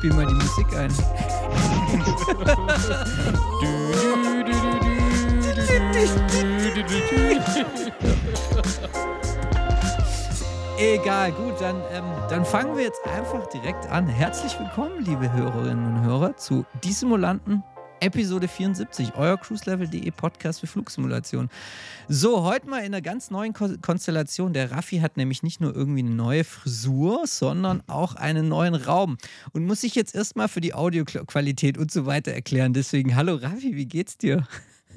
Spiel mal die Musik ein. Egal, gut, dann, ähm, dann fangen wir jetzt einfach direkt an. Herzlich willkommen, liebe Hörerinnen und Hörer, zu Die Simulanten Episode 74, euer cruiselevel.de Podcast für Flugsimulation. So, heute mal in einer ganz neuen Ko Konstellation. Der Raffi hat nämlich nicht nur irgendwie eine neue Frisur, sondern auch einen neuen Raum und muss sich jetzt erstmal für die Audioqualität und so weiter erklären. Deswegen, hallo Raffi, wie geht's dir?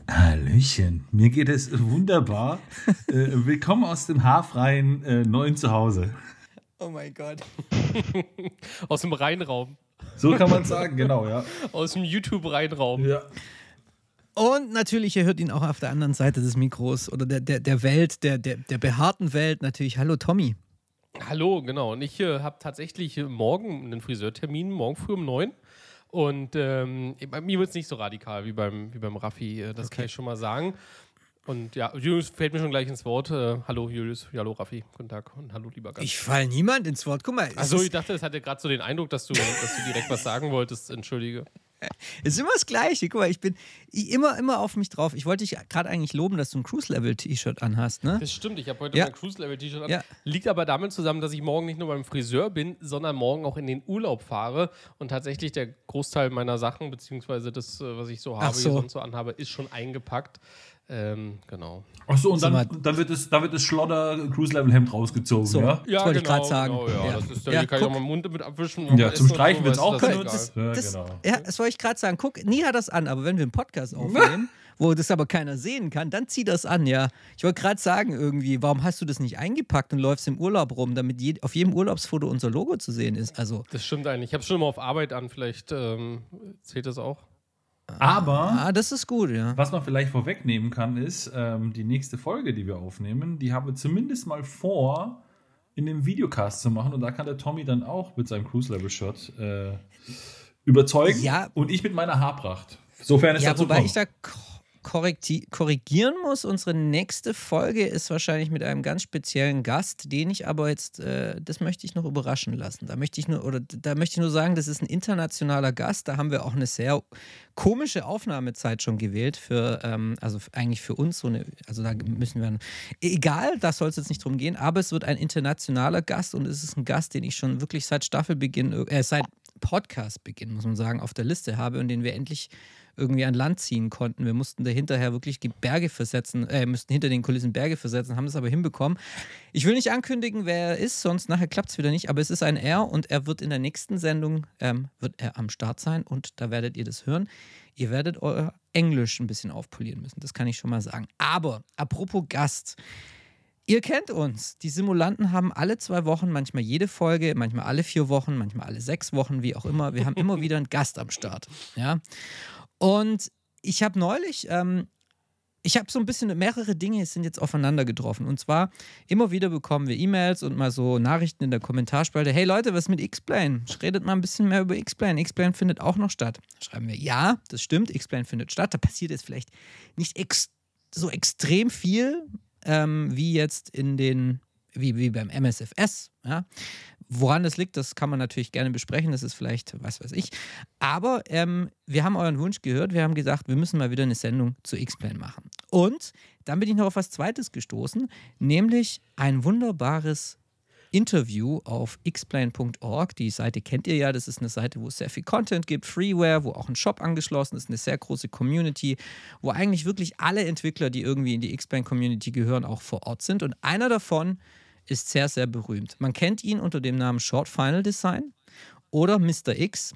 Hallöchen, mir geht es wunderbar. äh, willkommen aus dem haarfreien äh, neuen Zuhause. Oh mein Gott. Aus dem Rheinraum. So kann man sagen, genau, ja. Aus dem YouTube-Rheinraum. ja. Und natürlich, ihr hört ihn auch auf der anderen Seite des Mikros oder der, der, der Welt, der, der, der behaarten Welt. Natürlich, hallo Tommy. Hallo, genau. Und ich äh, habe tatsächlich äh, morgen einen Friseurtermin, morgen früh um neun. Und ähm, bei mir wird es nicht so radikal wie beim, wie beim Raffi, äh, das kann ich schon mal sagen. Und ja, Julius fällt mir schon gleich ins Wort. Äh, hallo Julius, hallo Raffi, guten Tag und hallo lieber Gast. Ich fall niemand ins Wort. Guck mal, Achso, ich dachte, es hatte gerade so den Eindruck, dass du, dass du direkt was sagen wolltest. Entschuldige. es ist immer das Gleiche. Guck mal, ich bin immer, immer auf mich drauf. Ich wollte dich gerade eigentlich loben, dass du ein Cruise-Level-T-Shirt anhast, ne? Das stimmt, ich habe heute Ja. mein Cruise-Level-T-Shirt an. Ja. Liegt aber damit zusammen, dass ich morgen nicht nur beim Friseur bin, sondern morgen auch in den Urlaub fahre. Und tatsächlich der Großteil meiner Sachen, beziehungsweise das, äh, was ich so habe, so. sonst so anhabe, ist schon eingepackt. Ähm, genau. Achso, und Sag dann, mal- dann wird das, da wird das Schlotter Cruise Level Hemd rausgezogen, So. ja? Das wollte ich grad sagen. Genau, ja, Ja. Das ist, da Ja, kann ich auch guck. meinen Mund mit abwischen. Ja, und zum und Streichen so, weißt du, auch egal. Ja, das, genau. ja, das wollte ich gerade sagen. Guck, nie hat das an, aber wenn wir einen Podcast aufnehmen, wo das aber keiner sehen kann, dann zieh das an, ja. Ich wollte gerade sagen, irgendwie, warum hast du das nicht eingepackt und läufst im Urlaub rum, damit je, auf jedem Urlaubsfoto unser Logo zu sehen ist? Also, Das stimmt eigentlich. Ich habe schon mal auf Arbeit an. Vielleicht ähm, zählt das auch. Aber ah, das ist gut, ja. was man vielleicht vorwegnehmen kann, ist, ähm, die nächste Folge, die wir aufnehmen, die haben wir zumindest mal vor, in dem Videocast zu machen. Und da kann der Tommy dann auch mit seinem Cruise Level-Shirt äh, überzeugen. Ja. Und ich mit meiner Haarpracht. Sofern es Ja, dazu wobei kommt. ich da korrigieren muss. Unsere nächste Folge ist wahrscheinlich mit einem ganz speziellen Gast, den ich aber jetzt, äh, das möchte ich noch überraschen lassen. Da möchte ich nur, oder da möchte ich nur sagen, das ist ein internationaler Gast. Da haben wir auch eine sehr komische Aufnahmezeit schon gewählt für, ähm, also eigentlich für uns so eine, also da müssen wir, egal, da soll es jetzt nicht drum gehen, aber es wird ein internationaler Gast und es ist ein Gast, den ich schon wirklich seit Staffelbeginn, äh, seit Podcastbeginn, muss man sagen, auf der Liste habe und den wir endlich irgendwie an Land ziehen konnten. Wir mussten da hinterher wirklich die Berge versetzen, äh, müssten hinter den Kulissen Berge versetzen, haben es aber hinbekommen. Ich will nicht ankündigen, wer er ist, sonst nachher klappt es wieder nicht, aber es ist ein Er und er wird in der nächsten Sendung, ähm, wird er am Start sein und da werdet ihr das hören. Ihr werdet euer Englisch ein bisschen aufpolieren müssen, das kann ich schon mal sagen. Aber apropos Gast, Ihr kennt uns. Die Simulanten haben alle zwei Wochen, manchmal jede Folge, manchmal alle vier Wochen, manchmal alle sechs Wochen, wie auch immer. Wir haben immer wieder einen Gast am Start. Ja. Und ich habe neulich, ähm, ich habe so ein bisschen mehrere Dinge sind jetzt aufeinander getroffen. Und zwar immer wieder bekommen wir E-Mails und mal so Nachrichten in der Kommentarspalte. Hey Leute, was mit X-Plane? Redet mal ein bisschen mehr über X-Plane. X-Plane findet auch noch statt. Schreiben wir, ja, das stimmt, X-Plane findet statt. Da passiert jetzt vielleicht nicht ex so extrem viel, ähm, wie jetzt in den, wie, wie beim MSFS. Ja? Woran das liegt, das kann man natürlich gerne besprechen. Das ist vielleicht, was weiß ich. Aber ähm, wir haben euren Wunsch gehört. Wir haben gesagt, wir müssen mal wieder eine Sendung zu X-Plane machen. Und dann bin ich noch auf was Zweites gestoßen, nämlich ein wunderbares Interview auf xplane.org. Die Seite kennt ihr ja. Das ist eine Seite, wo es sehr viel Content gibt, Freeware, wo auch ein Shop angeschlossen ist, eine sehr große Community, wo eigentlich wirklich alle Entwickler, die irgendwie in die Xplane-Community gehören, auch vor Ort sind. Und einer davon ist sehr, sehr berühmt. Man kennt ihn unter dem Namen Short Final Design oder Mr. X.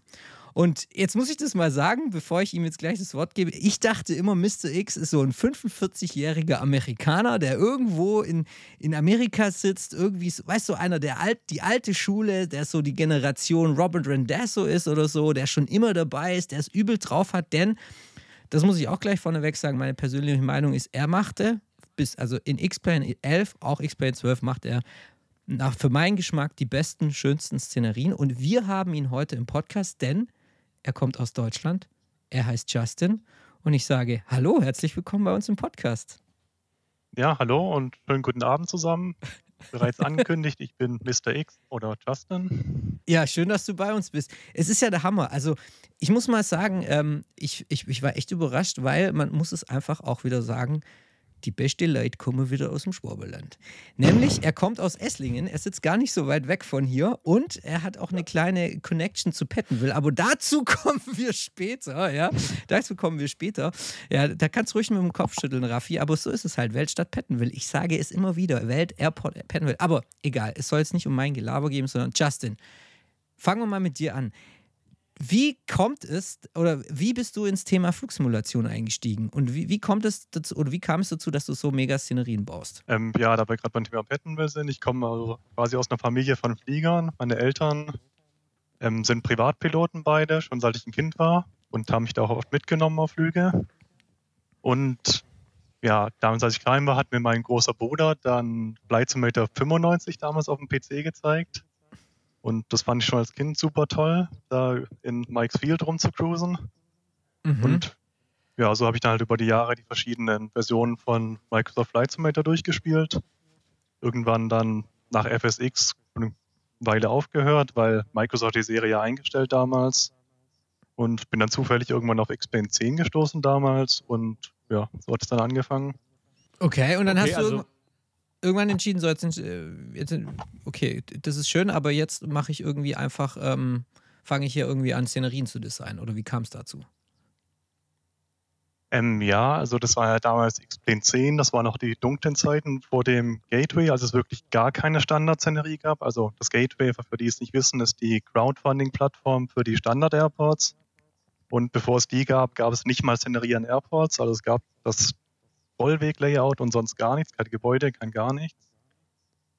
Und jetzt muss ich das mal sagen, bevor ich ihm jetzt gleich das Wort gebe. Ich dachte immer, Mr. X ist so ein 45-jähriger Amerikaner, der irgendwo in, in Amerika sitzt, irgendwie, weißt du, einer der alt, die alte Schule, der so die Generation Robert Randazzo ist oder so, der schon immer dabei ist, der es übel drauf hat, denn das muss ich auch gleich vorneweg sagen, meine persönliche Meinung ist, er machte bis, also in X-Plane 11, auch X-Plane 12 macht er nach, für meinen Geschmack die besten, schönsten Szenerien. Und wir haben ihn heute im Podcast, denn er kommt aus Deutschland. Er heißt Justin. Und ich sage, hallo, herzlich willkommen bei uns im Podcast. Ja, hallo und schönen guten Abend zusammen. Bereits angekündigt, ich bin Mr. X oder Justin. Ja, schön, dass du bei uns bist. Es ist ja der Hammer. Also, ich muss mal sagen, ähm, ich, ich, ich war echt überrascht, weil man muss es einfach auch wieder sagen, die beste Leute kommen wieder aus dem Schwabeland. Nämlich, er kommt aus Esslingen, er sitzt gar nicht so weit weg von hier und er hat auch eine kleine Connection zu Pettenville. Aber dazu kommen wir später, ja. Dazu kommen wir später. Ja, da kannst du ruhig mit dem Kopf schütteln, Raffi, aber so ist es halt. Weltstadt Pettenville. Ich sage es immer wieder, Welt Airport Pettenville. Aber egal, es soll jetzt nicht um mein Gelaber gehen, sondern Justin. Fangen wir mal mit dir an. Wie kommt es oder wie bist du ins Thema Flugsimulation eingestiegen und wie, wie kommt es dazu oder wie kam es dazu, dass du so mega Szenerien baust? Ähm, ja, da wir gerade beim Thema Pettenville sind, ich komme also quasi aus einer Familie von Fliegern. Meine Eltern ähm, sind Privatpiloten beide, schon seit ich ein Kind war und haben mich da auch oft mitgenommen auf Flüge. Und ja, damals, als ich klein war, hat mir mein großer Bruder dann Flight Simulator 95 damals auf dem PC gezeigt. Und das fand ich schon als Kind super toll, da in Mike's Field rumzucruisen. Mhm. Und ja, so habe ich dann halt über die Jahre die verschiedenen Versionen von Microsoft Flight Simulator durchgespielt. Irgendwann dann nach FSX eine Weile aufgehört, weil Microsoft die Serie eingestellt damals. Und bin dann zufällig irgendwann auf X-Plane 10 gestoßen damals und ja, so hat es dann angefangen. Okay, und dann okay, hast du also irgendwann entschieden, so jetzt, äh, jetzt, okay, das ist schön, aber jetzt mache ich irgendwie einfach, ähm, fange ich hier irgendwie an, Szenerien zu designen. Oder wie kam es dazu? Ähm, ja, also das war ja damals X-Plane 10, das waren noch die dunklen Zeiten vor dem Gateway, als es wirklich gar keine Standard-Szenerie gab. Also das Gateway, für die es nicht wissen, ist die Crowdfunding-Plattform für die Standard-Airports. Und bevor es die gab, gab es nicht mal Szenerie an Airports. Also es gab das Rollweg-Layout und sonst gar nichts, kein Gebäude, kein gar nichts.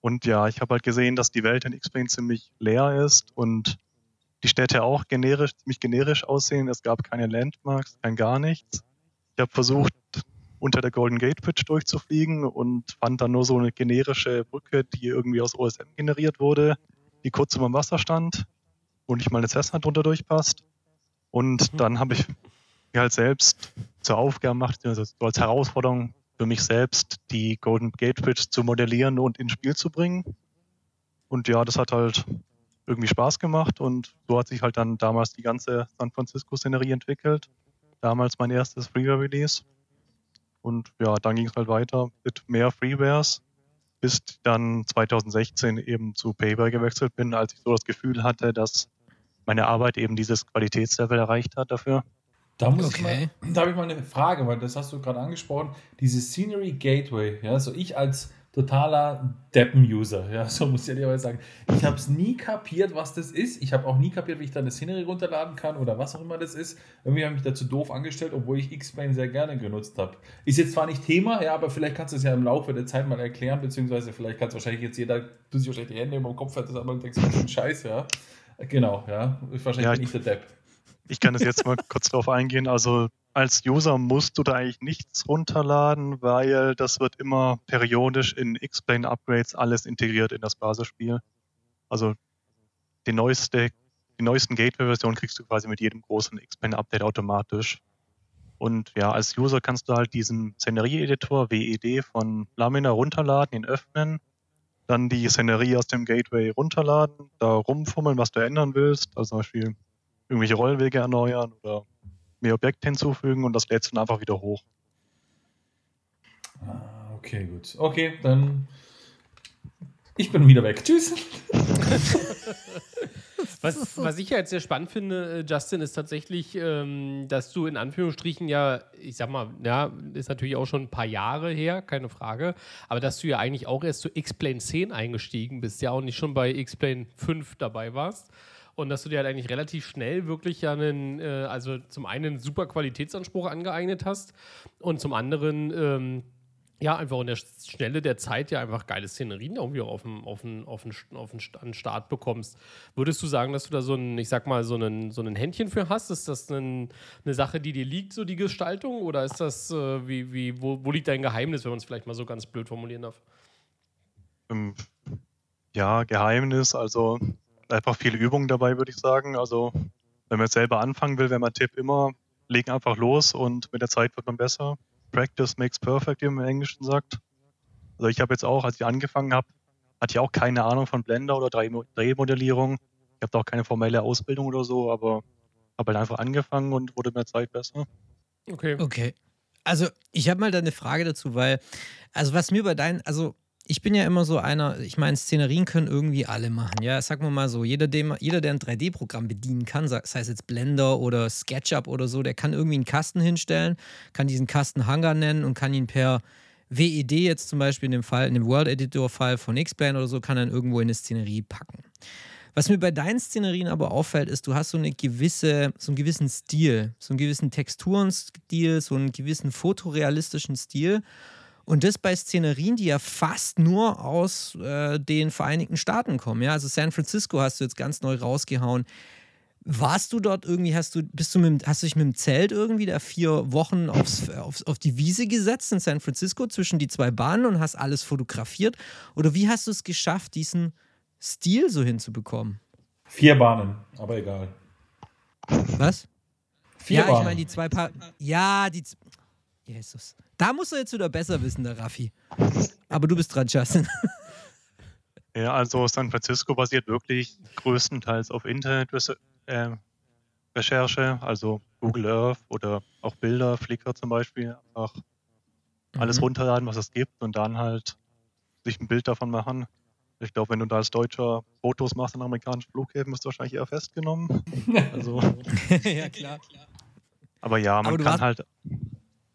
Und ja, ich habe halt gesehen, dass die Welt in X-Plane ziemlich leer ist und die Städte auch generisch, ziemlich generisch aussehen. Es gab keine Landmarks, kein gar nichts. Ich habe versucht, unter der Golden Gate Bridge durchzufliegen und fand dann nur so eine generische Brücke, die irgendwie aus OSM generiert wurde, die kurz über dem Wasser stand, wo nicht mal eine Cessna drunter durchpasst. Und mhm. dann habe ich halt selbst zur Aufgabe gemacht, also so als Herausforderung für mich selbst, die Golden Gate Bridge zu modellieren und ins Spiel zu bringen. Und ja, das hat halt irgendwie Spaß gemacht und so hat sich halt dann damals die ganze San Francisco-Szenerie entwickelt. Damals mein erstes Freeware-Release. Und ja, dann ging es halt weiter mit mehr Freewares, bis dann 2016 eben zu Paper gewechselt bin, als ich so das Gefühl hatte, dass meine Arbeit eben dieses Qualitätslevel erreicht hat dafür. Da muss okay. ich mal, da habe ich mal eine Frage, weil das hast du gerade angesprochen. Diese Scenery Gateway, ja, so ich als totaler Deppen-User, ja, so muss ich ehrlich sagen. Ich habe es nie kapiert, was das ist. Ich habe auch nie kapiert, wie ich dann das Scenery runterladen kann oder was auch immer das ist. Irgendwie habe ich mich dazu doof angestellt, obwohl ich X-Plane sehr gerne genutzt habe. Ist jetzt zwar nicht Thema, ja, aber vielleicht kannst du es ja im Laufe der Zeit mal erklären, beziehungsweise vielleicht kann es wahrscheinlich jetzt jeder, du sich wahrscheinlich die Hände über den Kopf hat, das aber denkst, das ist ein Scheiß, ja. Genau, ja. Wahrscheinlich ja, bin ich der Depp. Ich kann das jetzt mal kurz drauf eingehen. Also als User musst du da eigentlich nichts runterladen, weil das wird immer periodisch in X-Plane Upgrades alles integriert in das Basisspiel. Also die neueste, die neuesten Gateway-Versionen kriegst du quasi mit jedem großen X-Plane Update automatisch. Und ja, als User kannst du halt diesen Szenerie-Editor WED von Lamina runterladen, ihn öffnen, dann die Szenerie aus dem Gateway runterladen, da rumfummeln, was du ändern willst. Also zum Beispiel irgendwelche Rollwege erneuern oder mehr Objekte hinzufügen und das lädt dann einfach wieder hoch. Ah, okay, gut. Okay, dann ich bin wieder weg. Tschüss. was, was ich ja jetzt sehr spannend finde, äh, Justin, ist tatsächlich, ähm, dass du in Anführungsstrichen ja, ich sag mal, ja, ist natürlich auch schon ein paar Jahre her, keine Frage, aber dass du ja eigentlich auch erst zu X-Plane 10 eingestiegen bist, ja auch nicht schon bei X-Plane 5 dabei warst. Und dass du dir halt eigentlich relativ schnell wirklich ja einen, äh, also zum einen einen super Qualitätsanspruch angeeignet hast und zum anderen ähm, ja, einfach in der Schnelle der Zeit ja einfach geile Szenerien irgendwie auf den, auf den, auf den, auf den Start bekommst. Würdest du sagen, dass du da so ein, ich sag mal, so ein, so ein Händchen für hast? Ist das ein, eine Sache, die dir liegt, so die Gestaltung? Oder ist das, äh, wie, wie, wo, wo liegt dein Geheimnis, wenn man es vielleicht mal so ganz blöd formulieren darf? Ähm, ja, Geheimnis, also einfach viel Übung dabei, würde ich sagen. Also, wenn man jetzt selber anfangen will, wenn man Tipp immer, legen einfach los und mit der Zeit wird man besser. Practice makes perfect, wie man im Englischen sagt. Also ich habe jetzt auch, als ich angefangen habe, hatte ich auch keine Ahnung von Blender oder 3D-Modellierung. Ich habe da auch keine formelle Ausbildung oder so, aber habe halt einfach angefangen und wurde mit der Zeit besser. Okay. Okay. Also ich habe mal da eine Frage dazu, weil, also was mir bei deinen, also ich bin ja immer so einer, ich meine, Szenerien können irgendwie alle machen. Ja, sagen wir mal so, jeder, dem, jeder der ein 3D-Programm bedienen kann, sei es jetzt Blender oder SketchUp oder so, der kann irgendwie einen Kasten hinstellen, kann diesen Kasten Hangar nennen und kann ihn per WED jetzt zum Beispiel in dem Fall, in dem World Editor-Fall von X-Plane oder so, kann dann irgendwo in eine Szenerie packen. Was mir bei deinen Szenerien aber auffällt, ist, du hast so eine gewisse, so einen gewissen Stil, so einen gewissen Texturenstil, so einen gewissen fotorealistischen Stil. Und das bei Szenerien, die ja fast nur aus äh, den Vereinigten Staaten kommen. Ja? Also San Francisco hast du jetzt ganz neu rausgehauen. Warst du dort irgendwie, hast du, bist du mit, hast du dich mit dem Zelt irgendwie da vier Wochen aufs, aufs, auf die Wiese gesetzt in San Francisco zwischen die zwei Bahnen und hast alles fotografiert? Oder wie hast du es geschafft, diesen Stil so hinzubekommen? Vier Bahnen, aber egal. Was? Vier ja, Bahnen. ich meine die zwei Paar. Ja, die. Jesus. Da musst du jetzt wieder besser wissen, der Raffi. Aber du bist dran, Justin. Ja, also San Francisco basiert wirklich größtenteils auf Internetrecherche, äh, also Google Earth oder auch Bilder, Flickr zum Beispiel. Einfach mhm. alles runterladen, was es gibt und dann halt sich ein Bild davon machen. Ich glaube, wenn du da als Deutscher Fotos machst in amerikanischen Flughäfen, bist du wahrscheinlich eher festgenommen. Also, ja, klar. Aber ja, man kann halt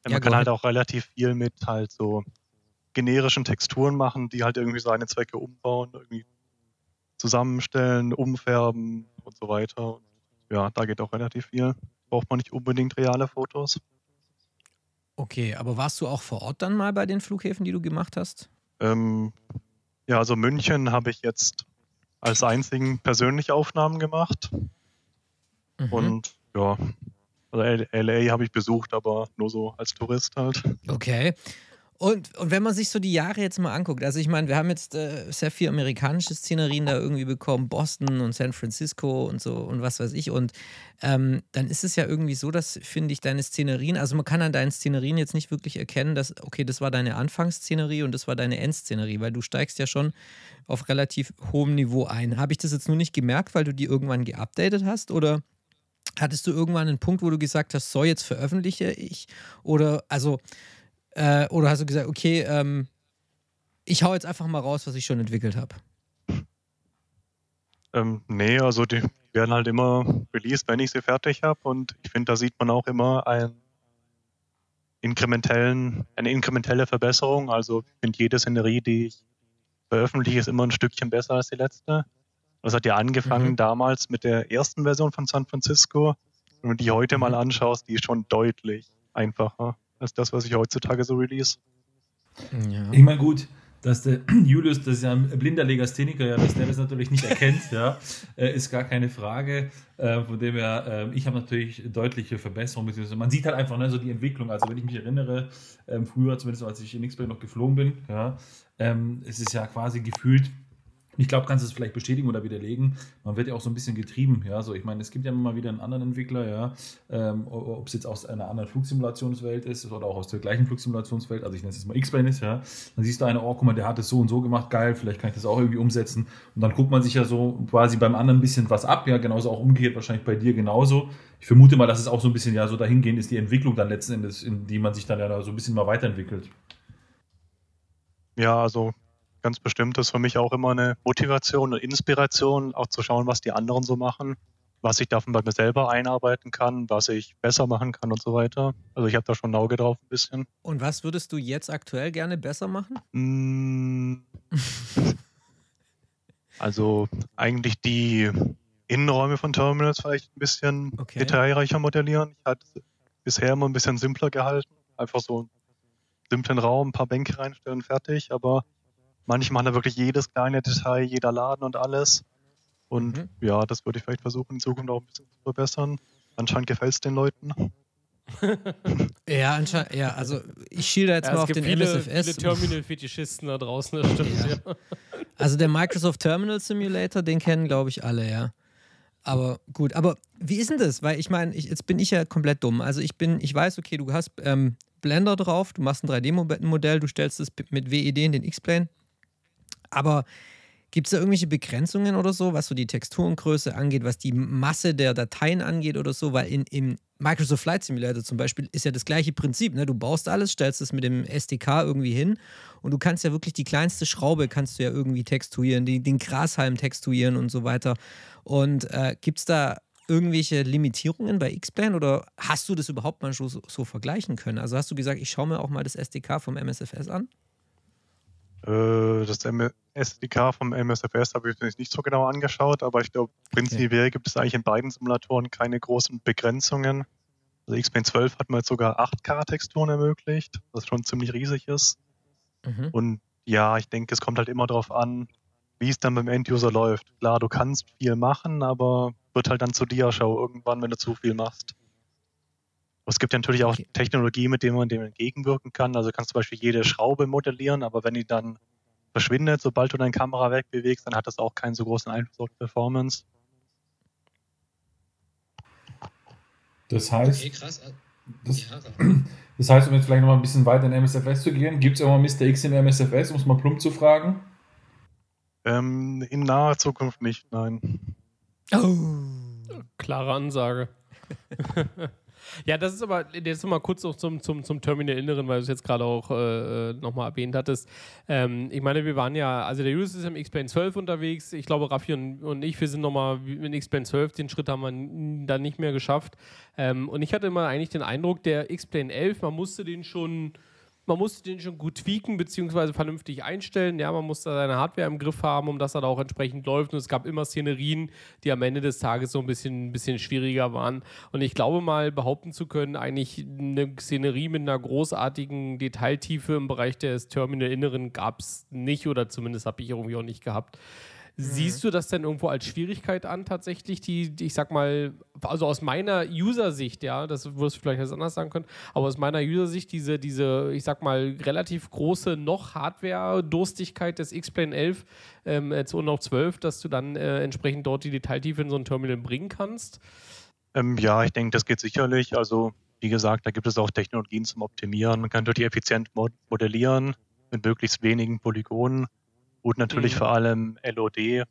ja, man kann halt auch relativ viel mit halt so generischen Texturen machen, die halt irgendwie seine Zwecke umbauen, irgendwie zusammenstellen, umfärben und so weiter. Und ja, da geht auch relativ viel. Braucht man nicht unbedingt reale Fotos. Okay, aber warst du auch vor Ort dann mal bei den Flughäfen, die du gemacht hast? Ähm, ja, also München habe ich jetzt als einzigen persönliche Aufnahmen gemacht. Mhm. Und ja, also LA habe ich besucht, aber nur so als Tourist halt. Okay. Und, und wenn man sich so die Jahre jetzt mal anguckt, also ich meine, wir haben jetzt äh, sehr viel amerikanische Szenerien da irgendwie bekommen, Boston und San Francisco und so und was weiß ich. Und ähm, dann ist es ja irgendwie so, dass, finde ich, deine Szenerien, also man kann an deinen Szenerien jetzt nicht wirklich erkennen, dass, okay, das war deine Anfangsszenerie und das war deine Endszenerie, weil du steigst ja schon auf relativ hohem Niveau ein. Habe ich das jetzt nur nicht gemerkt, weil du die irgendwann geupdatet hast oder? Hattest du irgendwann einen Punkt, wo du gesagt hast, so jetzt veröffentliche ich? Oder also, äh, oder hast du gesagt, okay, ähm, ich hau jetzt einfach mal raus, was ich schon entwickelt habe? Ähm, nee, also die werden halt immer released, wenn ich sie fertig habe. Und ich finde, da sieht man auch immer einen inkrementellen, eine inkrementelle Verbesserung. Also ich finde, jede Szenerie, die ich veröffentliche, ist immer ein Stückchen besser als die letzte. Das hat ja angefangen mhm. damals mit der ersten Version von San Francisco. Wenn du die heute mal mhm. anschaust, die ist schon deutlich einfacher als das, was ich heutzutage so release. Ja. Ich meine, gut, dass der Julius, das ist ja ein blinder Legastheniker, ja, dass der das natürlich nicht erkennt, ja, äh, ist gar keine Frage. Äh, von dem her, äh, ich habe natürlich deutliche Verbesserungen, man sieht halt einfach ne, so die Entwicklung. Also, wenn ich mich erinnere, ähm, früher, zumindest als ich in X-Play noch geflogen bin, ja, ähm, es ist ja quasi gefühlt ich glaube, kannst du es vielleicht bestätigen oder widerlegen. Man wird ja auch so ein bisschen getrieben. Ja, so ich meine, es gibt ja immer wieder einen anderen Entwickler, ja, ähm, ob es jetzt aus einer anderen Flugsimulationswelt ist oder auch aus der gleichen Flugsimulationswelt. Also ich nenne es jetzt mal X-Plane ist, ja. Dann siehst du eine, oh, guck mal, der hat es so und so gemacht, geil, vielleicht kann ich das auch irgendwie umsetzen. Und dann guckt man sich ja so quasi beim anderen ein bisschen was ab, ja, genauso auch umgekehrt wahrscheinlich bei dir genauso. Ich vermute mal, dass es auch so ein bisschen ja so dahingehend ist, die Entwicklung dann letzten Endes, in die man sich dann ja so ein bisschen mal weiterentwickelt. Ja, also ganz bestimmt ist für mich auch immer eine Motivation und Inspiration, auch zu schauen, was die anderen so machen, was ich davon bei mir selber einarbeiten kann, was ich besser machen kann und so weiter. Also ich habe da schon ein Auge drauf ein bisschen. Und was würdest du jetzt aktuell gerne besser machen? Mm. also eigentlich die Innenräume von Terminals vielleicht ein bisschen Okay. detailreicher modellieren. Ich hatte es bisher immer ein bisschen simpler gehalten. Einfach so einen simplen Raum, ein paar Bänke reinstellen, fertig. Aber manche machen da wirklich jedes kleine Detail, jeder Laden und alles. Und Mhm. ja, das würde ich vielleicht versuchen, in Zukunft auch ein bisschen zu verbessern. Anscheinend gefällt es den Leuten. Ja, anscheinend, ja, also ich schiele jetzt Ja, mal auf gibt den viele, MSFS. viele Terminal-Fetischisten da draußen, das stimmt. Ja. Also der Microsoft Terminal Simulator, den kennen, glaube ich, alle, ja. Aber gut, aber wie ist denn das? Weil ich meine, ich, jetzt bin ich ja komplett dumm. Also ich bin, ich weiß, okay, du hast ähm, Blender drauf, du machst ein 3D-Modell, du stellst es mit WED in den X-Plane. Aber gibt es da irgendwelche Begrenzungen oder so, was so die Texturengröße angeht, was die Masse der Dateien angeht oder so? Weil in, im Microsoft Flight Simulator zum Beispiel ist ja das gleiche Prinzip. Ne? Du baust alles, stellst es mit dem SDK irgendwie hin und du kannst ja wirklich die kleinste Schraube kannst du ja irgendwie textuieren, die, den Grashalm textuieren und so weiter. Und äh, gibt es da irgendwelche Limitierungen bei X-Plane oder hast du das überhaupt mal so, so vergleichen können? Also hast du gesagt, ich schaue mir auch mal das SDK vom MSFS an? Äh, das SDK vom MSFS habe ich mir nicht so genau angeschaut, aber ich glaube, prinzipiell gibt es eigentlich in beiden Simulatoren keine großen Begrenzungen. Also X-Plane 12 hat mir jetzt sogar 8K-Texturen ermöglicht, was schon ziemlich riesig ist. Mhm. Und ja, ich denke, es kommt halt immer darauf an, wie es dann beim End-User läuft. Klar, du kannst viel machen, aber wird halt dann zu dir schau irgendwann, wenn du zu viel machst. Es gibt ja natürlich auch Okay. Technologie, mit der man dem entgegenwirken kann. Also du kannst zum Beispiel jede Schraube modellieren, aber wenn die dann verschwindet, sobald du deine Kamera wegbewegst, dann hat das auch keinen so großen Einfluss auf die Performance. Das heißt, Okay, krass. das, Ja, das heißt, um jetzt vielleicht noch mal ein bisschen weiter in MSFS zu gehen, gibt es irgendwann Mr. X im MSFS, um es mal plump zu fragen? Ähm, in naher Zukunft nicht, nein. Oh. Klare Ansage. ja, das ist aber jetzt noch mal kurz noch zum, zum, zum Terminal-Inneren, weil du es jetzt gerade auch äh, nochmal erwähnt hattest. Ähm, ich meine, wir waren ja, also der Julius ist im X-Plane 12 unterwegs. Ich glaube, Raffi und, und ich, wir sind nochmal in X-Plane 12. Den Schritt haben wir dann nicht mehr geschafft. Ähm, und ich hatte immer eigentlich den Eindruck, der X-Plane 11, man musste den schon man musste den schon gut tweaken beziehungsweise vernünftig einstellen. Ja, man musste seine Hardware im Griff haben, um dass er da auch entsprechend läuft. Und es gab immer Szenerien, die am Ende des Tages so ein bisschen, ein bisschen schwieriger waren. Und ich glaube mal behaupten zu können, eigentlich eine Szenerie mit einer großartigen Detailtiefe im Bereich des Terminal-Inneren gab es nicht oder zumindest habe ich irgendwie auch nicht gehabt. Siehst du das denn irgendwo als Schwierigkeit an, tatsächlich, die, die ich sag mal, also aus meiner User-Sicht, ja, das wirst du vielleicht jetzt anders sagen können, aber aus meiner User-Sicht, diese, diese, ich sag mal, relativ große noch Hardware-Durstigkeit des X-Plane 11, ähm, jetzt und noch 12, dass du dann äh, entsprechend dort die Detailtiefe in so ein Terminal bringen kannst? Ähm, ja, ich denke, das geht sicherlich. Also, wie gesagt, da gibt es auch Technologien zum Optimieren. Man kann natürlich effizient mod modellieren mit möglichst wenigen Polygonen und natürlich Mhm. vor allem LOD,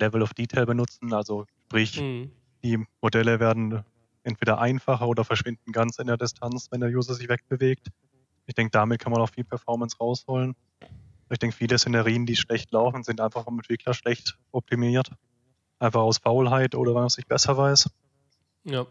Level of Detail benutzen. Also, sprich, Mhm. die Modelle werden entweder einfacher oder verschwinden ganz in der Distanz, wenn der User sich wegbewegt. Ich denke, damit kann man auch viel Performance rausholen. Ich denke, viele Szenerien, die schlecht laufen, sind einfach vom Entwickler schlecht optimiert. Einfach aus Faulheit oder weil man es nicht besser weiß. Ja.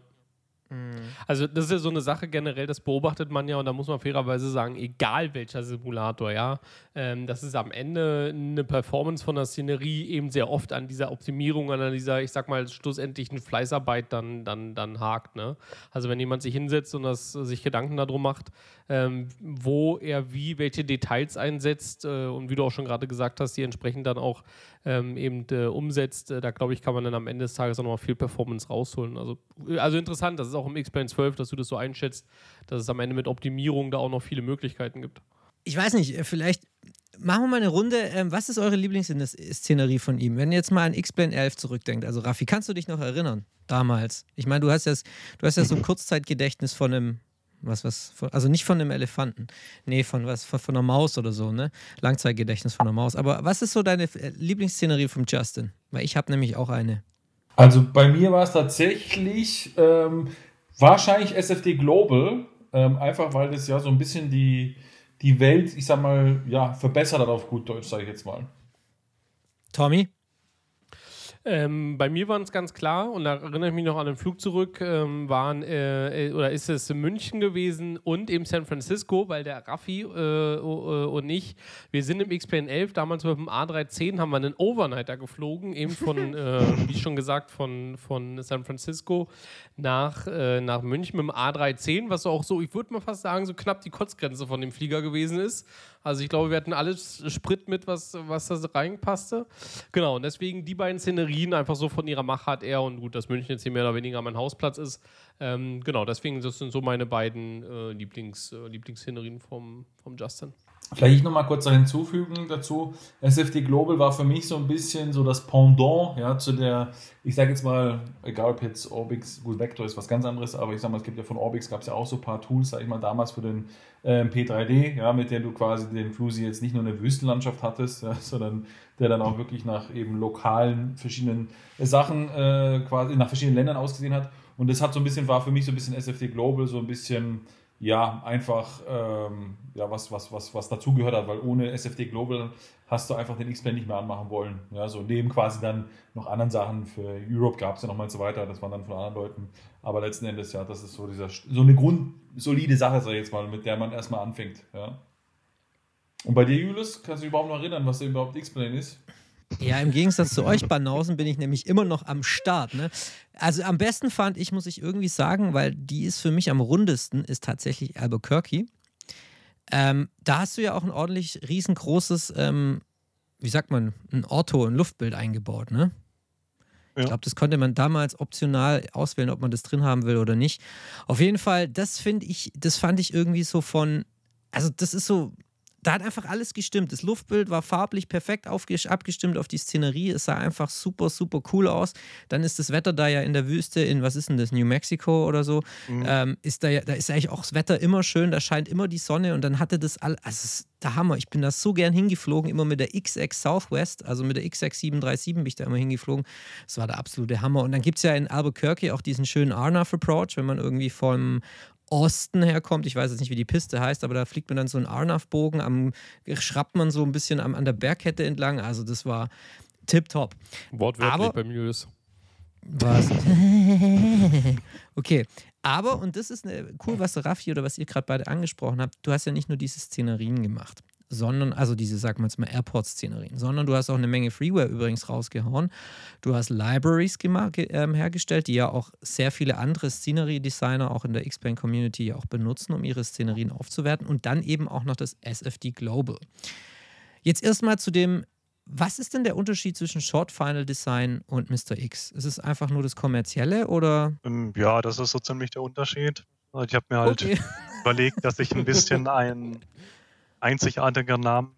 Also das ist ja so eine Sache generell, das beobachtet man ja und da muss man fairerweise sagen, egal welcher Simulator, ja, ähm, das ist am Ende eine Performance von der Szenerie eben sehr oft an dieser Optimierung, an dieser, ich sag mal, schlussendlichen Fleißarbeit dann, dann, dann hakt. Ne? Also wenn jemand sich hinsetzt und das, sich Gedanken darum macht, ähm, wo er wie welche Details einsetzt äh, und wie du auch schon gerade gesagt hast, die entsprechend dann auch ähm, eben äh, umsetzt, äh, da glaube ich, kann man dann am Ende des Tages auch nochmal viel Performance rausholen. Also, äh, also interessant, das ist auch im X-Plane 12, dass du das so einschätzt, dass es am Ende mit Optimierung da auch noch viele Möglichkeiten gibt. Ich weiß nicht, äh, vielleicht machen wir mal eine Runde. Ähm, was ist eure Lieblingsszenerie von ihm? Wenn ihr jetzt mal an X-Plane 11 zurückdenkt, also Raffi, kannst du dich noch erinnern? Damals. Ich meine, du hast ja, du hast ja so ein Kurzzeitgedächtnis von einem, was, was, von, also nicht von einem Elefanten. Nee, von was, von, von einer Maus oder so, ne? Langzeitgedächtnis von einer Maus. Aber was ist so deine äh, Lieblingsszenerie vom Justin? Weil ich habe nämlich auch eine. Also bei mir war es tatsächlich ähm, wahrscheinlich SFD Global, ähm, einfach weil das ja so ein bisschen die, die Welt, ich sag mal, ja, verbessert hat auf gut Deutsch, sage ich jetzt mal. Tommy? Ähm, bei mir waren es ganz klar, und da erinnere ich mich noch an den Flug zurück, ähm, waren, äh, äh oder ist es München gewesen und eben San Francisco, weil der Raffi äh, und ich, wir sind im X-Plane 11, damals mit dem A310 haben wir einen Overnighter geflogen, eben von, äh, wie schon gesagt, von, von San Francisco nach, äh, nach München mit dem A310, was auch so, ich würde mal fast sagen, so knapp die Kotzgrenze von dem Flieger gewesen ist. Also ich glaube, wir hatten alles Sprit mit, was, was da reinpasste. Genau, und deswegen die beiden Szenerien einfach so von ihrer Machart er und gut, dass München jetzt hier mehr oder weniger mein Hausplatz ist. Ähm, genau, deswegen das sind so meine beiden äh, Lieblings, äh, Lieblingsszenerien vom, vom Justin. Vielleicht noch mal kurz hinzufügen dazu. SFD Global war für mich so ein bisschen so das Pendant ja, zu der, ich sage jetzt mal, egal ob jetzt Orbix, gut, Vector ist was ganz anderes, aber ich sage mal, es gibt ja von Orbix, gab es ja auch so ein paar Tools, sage ich mal, damals für den äh, P3D, ja, mit der du quasi den Flusi jetzt nicht nur eine Wüstenlandschaft hattest, ja, sondern der dann auch wirklich nach eben lokalen verschiedenen Sachen äh, quasi nach verschiedenen Ländern ausgesehen hat. Und das hat so ein bisschen, war für mich so ein bisschen SFD Global, so ein bisschen ja, einfach ähm, ja, was, was, was, was dazugehört hat, weil ohne SFD Global hast du einfach den X-Plane nicht mehr anmachen wollen. Ja, so neben quasi dann noch anderen Sachen für Europe gab es ja nochmal so weiter, das waren dann von anderen Leuten. Aber letzten Endes, ja, das ist so dieser so eine grundsolide Sache, sag ich jetzt mal, mit der man erstmal anfängt. Ja. Und bei dir, Julius, kannst du dich überhaupt noch erinnern, was denn überhaupt X-Plane ist? Ja, im Gegensatz zu euch Banausen bin ich nämlich immer noch am Start. Ne? Also am besten fand ich, muss ich irgendwie sagen, weil die ist für mich am rundesten, ist tatsächlich Albuquerque. Ähm, da hast du ja auch ein ordentlich riesengroßes, ähm, wie sagt man, ein Orto, ein Luftbild eingebaut, ne? Ich glaube, das konnte man damals optional auswählen, ob man das drin haben will oder nicht. Auf jeden Fall, das finde ich, das fand ich irgendwie so von, also das ist so, da hat einfach alles gestimmt. Das Luftbild war farblich perfekt abgestimmt auf die Szenerie. Es sah einfach super, super cool aus. Dann ist das Wetter da ja in der Wüste, in was ist denn das, New Mexico oder so. Mhm. Ähm, ist da, ja, da ist eigentlich auch das Wetter immer schön, da scheint immer die Sonne und dann hatte das alles, also das ist der Hammer. Ich bin da so gern hingeflogen, immer mit der XX Southwest, also mit der XX 737 bin ich da immer hingeflogen. Das war der absolute Hammer. Und dann gibt es ja in Albuquerque auch diesen schönen Arnav Approach, wenn man irgendwie vom Osten herkommt. Ich weiß jetzt nicht, wie die Piste heißt, aber da fliegt man dann so einen Arnav-Bogen, am, schrappt man so ein bisschen am, an der Bergkette entlang. Also das war tipptopp. Wortwörtlich aber, bei mir ist. Was? okay. Aber, und das ist eine, cool, was Raffi oder was ihr gerade beide angesprochen habt, du hast ja nicht nur diese Szenerien gemacht sondern, also diese, sagen wir jetzt mal, Airport-Szenerien, sondern du hast auch eine Menge Freeware übrigens rausgehauen. Du hast Libraries ähm, hergestellt, die ja auch sehr viele andere Scenery-Designer auch in der X-Plane-Community ja auch benutzen, um ihre Szenerien aufzuwerten und dann eben auch noch das SFD Global. Jetzt erstmal zu dem was ist denn der Unterschied zwischen Short Final Design und Mr. X? Ist es einfach nur das kommerzielle oder? Ähm, ja, das ist so ziemlich der Unterschied. Also ich habe mir halt okay. überlegt, dass ich ein bisschen ein einzigartiger Namen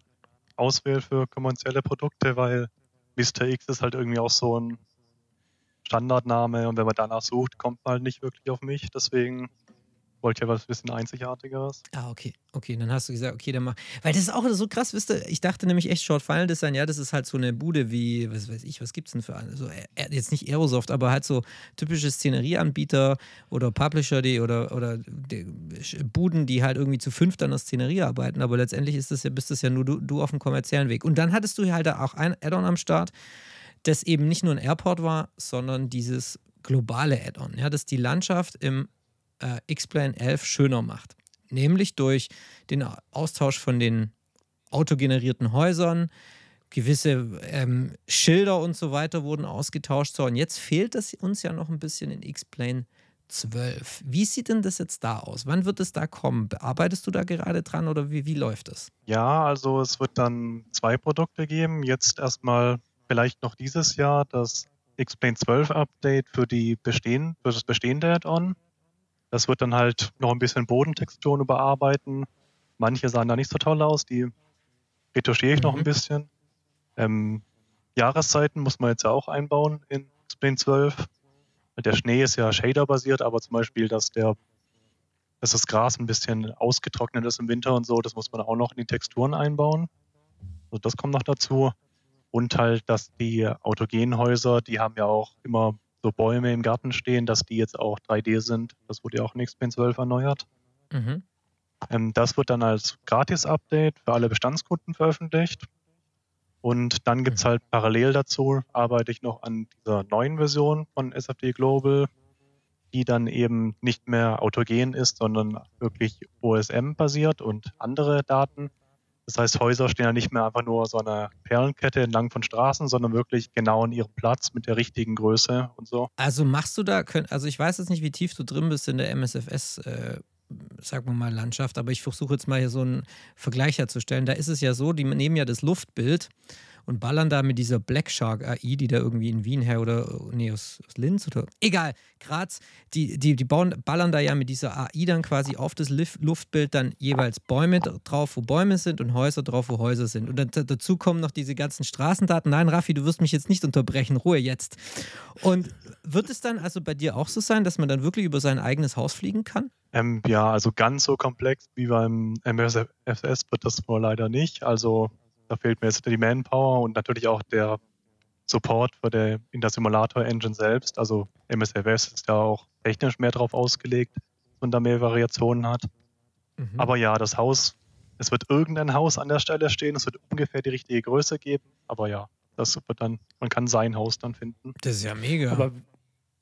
auswähle für kommerzielle Produkte, weil Mr. X ist halt irgendwie auch so ein Standardname und wenn man danach sucht, kommt man halt nicht wirklich auf mich. Deswegen wollte ja was bisschen Einzigartigeres. Ah, okay. Okay, dann hast du gesagt, okay, dann mach. Weil das ist auch so krass, wisst ihr, ich dachte nämlich echt Short Final Design, ja, das ist halt so eine Bude wie, was weiß ich, was gibt's denn für eine? So, jetzt nicht Aerosoft, aber halt so typische Szenerieanbieter oder Publisher, die oder, oder die Buden, die halt irgendwie zu fünft an der Szenerie arbeiten, aber letztendlich ist das ja, bist das ja nur du, du auf dem kommerziellen Weg. Und dann hattest du halt auch ein Add-on am Start, das eben nicht nur ein Airport war, sondern dieses globale Add-on, ja, das die Landschaft im äh, X-Plane 11 schöner macht. Nämlich durch den Austausch von den autogenerierten Häusern, gewisse ähm, Schilder und so weiter wurden ausgetauscht. So, und jetzt fehlt es uns ja noch ein bisschen in X-Plane 12. Wie sieht denn das jetzt da aus? Wann wird es da kommen? Bearbeitest du da gerade dran oder wie, wie läuft es? Ja, also es wird dann zwei Produkte geben. Jetzt erstmal vielleicht noch dieses Jahr das X-Plane 12 Update für, die bestehen, für das bestehende Add-on. Das wird dann halt noch ein bisschen Bodentexturen überarbeiten. Manche sahen da nicht so toll aus, die retuschiere ich mhm. noch ein mhm. bisschen. Ähm, Jahreszeiten muss man jetzt ja auch einbauen in Explain 12. Der Schnee ist ja Shader-basiert, aber zum Beispiel, dass der dass das Gras ein bisschen ausgetrocknet ist im Winter und so, das muss man auch noch in die Texturen einbauen. Also das kommt noch dazu. Und halt, dass die Autogenhäuser, die haben ja auch immer so Bäume im Garten stehen, dass die jetzt auch 3D sind. Das wurde ja auch in XPN 12 erneuert. Mhm. Ähm, das wird dann als Gratis-Update für alle Bestandskunden veröffentlicht. Und dann gibt es halt parallel dazu, arbeite ich noch an dieser neuen Version von SFD Global, die dann eben nicht mehr autogen ist, sondern wirklich OSM-basiert und andere Daten. Das heißt, Häuser stehen ja nicht mehr einfach nur so eine Perlenkette entlang von Straßen, sondern wirklich genau an ihrem Platz mit der richtigen Größe und so. Also machst du da, also ich weiß jetzt nicht, wie tief du drin bist in der MSFS, äh, sagen wir mal, Landschaft, aber ich versuche jetzt mal hier so einen Vergleich herzustellen. Da ist es ja so, die nehmen ja das Luftbild und ballern da mit dieser Black Shark AI, die da irgendwie in Wien her oder nee, aus, aus Linz oder egal, Graz, die, die, die bauen, ballern da ja mit dieser AI dann quasi auf das Luftbild dann jeweils Bäume drauf, wo Bäume sind und Häuser drauf, wo Häuser sind. Und dann, dazu kommen noch diese ganzen Straßendaten. Nein, Raffi, du wirst mich jetzt nicht unterbrechen, Ruhe jetzt. Und wird es dann also bei dir auch so sein, dass man dann wirklich über sein eigenes Haus fliegen kann? Ähm, ja, also ganz so komplex wie beim MSFS wird das wohl leider nicht. Also da fehlt mir jetzt die Manpower und natürlich auch der Support für der, in der Simulator-Engine selbst. Also MSFS ist ja auch technisch mehr darauf ausgelegt, dass man da mehr Variationen hat. Mhm. Aber ja, das Haus, es wird irgendein Haus an der Stelle stehen, es wird ungefähr die richtige Größe geben, aber ja, das wird dann, man kann sein Haus dann finden. Das ist ja mega. Aber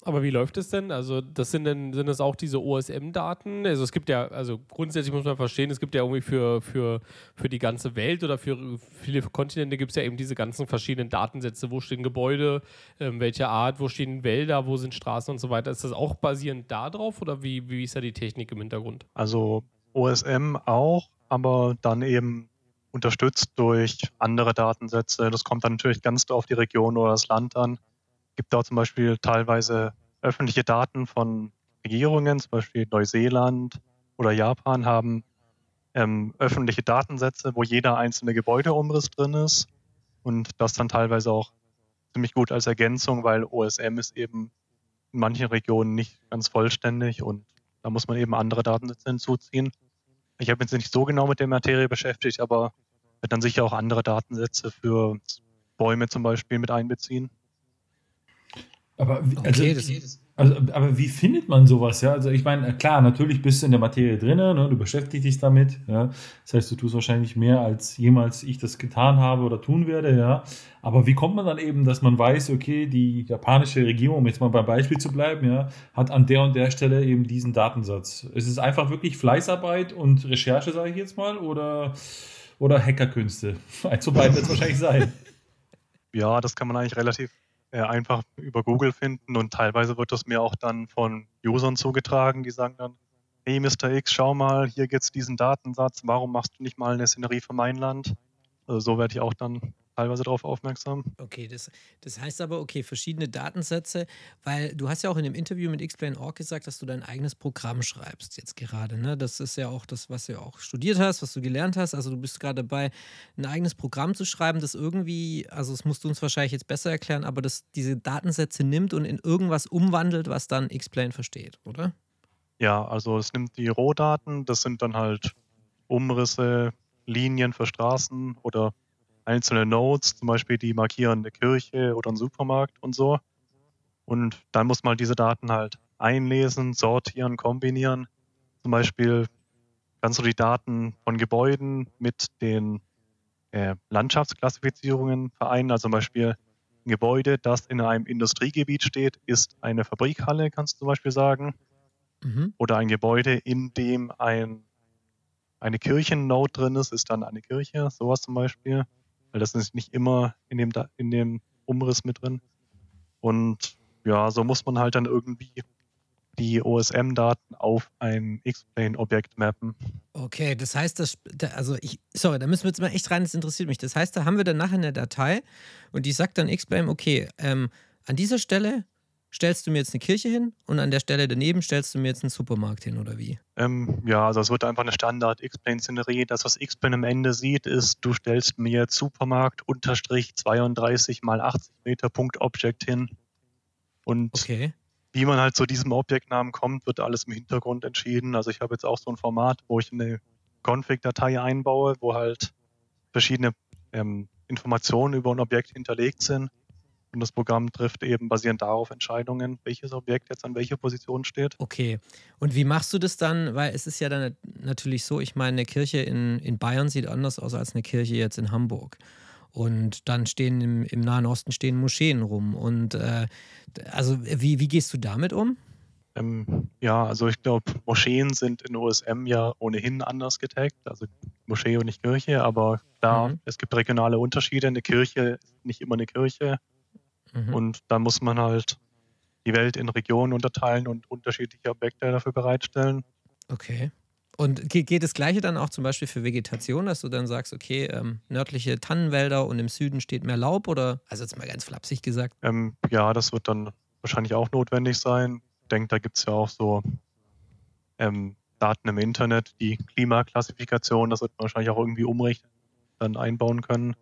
aber wie läuft es denn? Also, das sind denn, sind das auch diese OSM-Daten? Also es gibt ja, also grundsätzlich muss man verstehen, es gibt ja irgendwie für, für, für die ganze Welt oder für viele Kontinente gibt es ja eben diese ganzen verschiedenen Datensätze. Wo stehen Gebäude, ähm, welche Art, wo stehen Wälder, wo sind Straßen und so weiter. Ist das auch basierend darauf oder wie, wie ist da die Technik im Hintergrund? Also OSM auch, aber dann eben unterstützt durch andere Datensätze. Das kommt dann natürlich ganz auf die Region oder das Land an gibt auch zum Beispiel teilweise öffentliche Daten von Regierungen, zum Beispiel Neuseeland oder Japan haben ähm, öffentliche Datensätze, wo jeder einzelne Gebäudeumriss drin ist und das dann teilweise auch ziemlich gut als Ergänzung, weil OSM ist eben in manchen Regionen nicht ganz vollständig und da muss man eben andere Datensätze hinzuziehen. Ich habe mich jetzt nicht so genau mit der Materie beschäftigt, aber wird dann sicher auch andere Datensätze für Bäume zum Beispiel mit einbeziehen. Aber, also, okay, also, aber wie findet man sowas? Ja, also ich meine, klar, natürlich bist du in der Materie drin, ne? du beschäftigst dich damit. Ja? Das heißt, du tust wahrscheinlich mehr, als jemals ich das getan habe oder tun werde. Ja, aber wie kommt man dann eben, dass man weiß, okay, die japanische Regierung, um jetzt mal beim Beispiel zu bleiben, ja, hat an der und der Stelle eben diesen Datensatz? Ist es einfach wirklich Fleißarbeit und Recherche, sage ich jetzt mal, oder oder Hackerkünste? Eins zu beiden wird es wahrscheinlich sein. Ja, das kann man eigentlich relativ einfach über Google finden und teilweise wird das mir auch dann von Usern zugetragen, die sagen dann, hey Mr. X, schau mal, hier gibt es diesen Datensatz, warum machst du nicht mal eine Szenerie für mein Land? Also so werde ich auch dann teilweise darauf aufmerksam. Okay, das, das heißt aber, okay, verschiedene Datensätze, weil du hast ja auch in dem Interview mit Explain.org gesagt, dass du dein eigenes Programm schreibst jetzt gerade. Ne? Das ist ja auch das, was du auch studiert hast, was du gelernt hast. Also du bist gerade dabei, ein eigenes Programm zu schreiben, das irgendwie, also das musst du uns wahrscheinlich jetzt besser erklären, aber das diese Datensätze nimmt und in irgendwas umwandelt, was dann Explain versteht, oder? Ja, also es nimmt die Rohdaten, das sind dann halt Umrisse, Linien für Straßen oder einzelne Nodes, zum Beispiel die markieren eine Kirche oder einen Supermarkt und so. Und dann muss man diese Daten halt einlesen, sortieren, kombinieren. Zum Beispiel kannst du die Daten von Gebäuden mit den äh, Landschaftsklassifizierungen vereinen. Also zum Beispiel ein Gebäude, das in einem Industriegebiet steht, ist eine Fabrikhalle, kannst du zum Beispiel sagen. Mhm. Oder ein Gebäude, in dem ein, eine Kirchennode drin ist, ist dann eine Kirche, sowas zum Beispiel weil das ist nicht immer in dem, in dem Umriss mit drin. Und ja, so muss man halt dann irgendwie die OSM-Daten auf ein X-Plane-Objekt mappen. Okay, das heißt, das, also ich, sorry, da müssen wir jetzt mal echt rein, das interessiert mich. Das heißt, da haben wir dann nachher eine Datei und die sagt dann X-Plane, okay, ähm, an dieser Stelle stellst du mir jetzt eine Kirche hin und an der Stelle daneben stellst du mir jetzt einen Supermarkt hin oder wie? Ähm, ja, also es wird einfach eine Standard X-Plane-Szenerie. Das, was X-Plane am Ende sieht, ist, du stellst mir Supermarkt unterstrich 32 mal 80 Meter Punkt Object hin. Und okay. wie man halt zu diesem Objektnamen kommt, wird alles im Hintergrund entschieden. Also ich habe jetzt auch so ein Format, wo ich eine Config-Datei einbaue, wo halt verschiedene ähm, Informationen über ein Objekt hinterlegt sind. Und das Programm trifft eben basierend darauf Entscheidungen, welches Objekt jetzt an welcher Position steht. Okay. Und wie machst du das dann? Weil es ist ja dann natürlich so, ich meine, eine Kirche in, in Bayern sieht anders aus als eine Kirche jetzt in Hamburg. Und dann stehen im, im Nahen Osten stehen Moscheen rum. Und äh, also wie, wie gehst du damit um? Ähm, ja, also ich glaube, Moscheen sind in OSM ja ohnehin anders getaggt, also Moschee und nicht Kirche, aber da mhm. es gibt regionale Unterschiede. Eine Kirche ist nicht immer eine Kirche mhm. und da muss man halt die Welt in Regionen unterteilen und unterschiedliche Objekte dafür bereitstellen. Okay. Und geht das Gleiche dann auch zum Beispiel für Vegetation, dass du dann sagst, okay, ähm, nördliche Tannenwälder und im Süden steht mehr Laub oder, also jetzt mal ganz flapsig gesagt? Ähm, ja, das wird dann wahrscheinlich auch notwendig sein denke, da gibt es ja auch so ähm, Daten im Internet, die Klimaklassifikation, das wird man wahrscheinlich auch irgendwie umrechnen, dann einbauen können.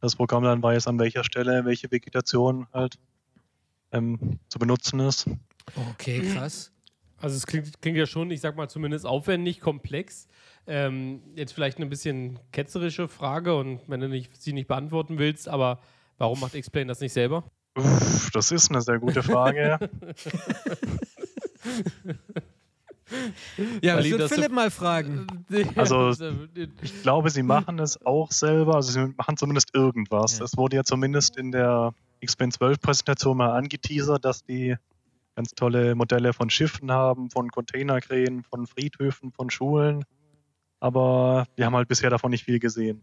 Das Programm dann weiß, an welcher Stelle welche Vegetation halt ähm, zu benutzen ist. Okay, krass. Also es klingt, klingt, ja schon, ich sag mal zumindest aufwendig, komplex. Ähm, jetzt vielleicht eine bisschen ketzerische Frage und wenn du nicht, sie nicht beantworten willst, aber warum macht Explain das nicht selber? Uff, das ist eine sehr gute Frage. ja, ich würde Philipp mal fragen. Also, ich glaube, sie machen es auch selber. Also, sie machen zumindest irgendwas. Ja. Es wurde ja zumindest in der X-Pen 12 Präsentation mal angeteasert, dass die ganz tolle Modelle von Schiffen haben, von Containerkränen, von Friedhöfen, von Schulen. Aber wir haben halt bisher davon nicht viel gesehen.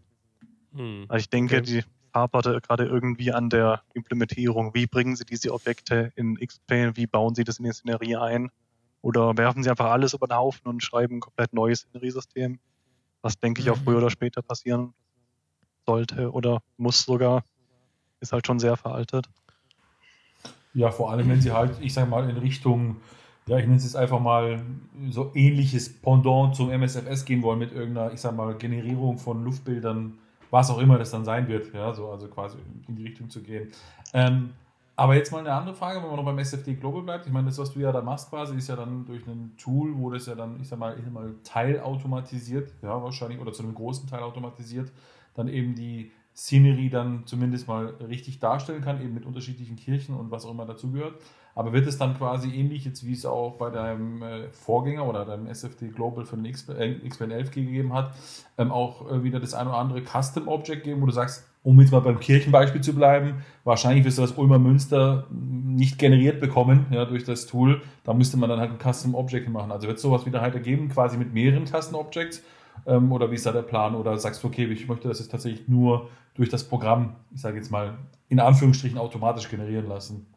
Hm. Also ich denke, okay. die haperte gerade irgendwie an der Implementierung. Wie bringen Sie diese Objekte in X-Plane? Wie bauen Sie das in die Szenerie ein? Oder werfen Sie einfach alles über den Haufen und schreiben ein komplett neues Szeneriesystem? Was, denke ich, auch früher mhm. oder später passieren sollte oder muss sogar. Ist halt schon sehr veraltet. Ja, vor allem, wenn Sie halt, ich sage mal, in Richtung ja, ich nenne es jetzt einfach mal so ähnliches Pendant zum MSFS gehen wollen mit irgendeiner, ich sag mal, Generierung von Luftbildern was auch immer das dann sein wird, ja, so, also quasi in die Richtung zu gehen. Ähm, aber jetzt mal eine andere Frage, wenn man noch beim SFD Global bleibt. Ich meine, das, was du ja da machst quasi, ist ja dann durch ein Tool, wo das ja dann, ich sag mal, ich sag mal teilautomatisiert, ja, wahrscheinlich, oder zu einem großen Teil automatisiert, dann eben die Scenery dann zumindest mal richtig darstellen kann, eben mit unterschiedlichen Kirchen und was auch immer dazugehört. Aber wird es dann quasi ähnlich, jetzt wie es auch bei deinem äh, Vorgänger oder deinem SFT Global für den XPN 11 gegeben hat, ähm, auch äh, wieder das ein oder andere Custom Object geben, wo du sagst, um jetzt mal beim Kirchenbeispiel zu bleiben, wahrscheinlich wirst du das Ulmer Münster nicht generiert bekommen ja, durch das Tool. Da müsste man dann halt ein Custom Object machen. Also wird es sowas wieder halt ergeben, quasi mit mehreren Custom Objects? Ähm, oder wie ist da der Plan? Oder sagst du, okay, ich möchte das jetzt tatsächlich nur durch das Programm, ich sage jetzt mal, in Anführungsstrichen automatisch generieren lassen?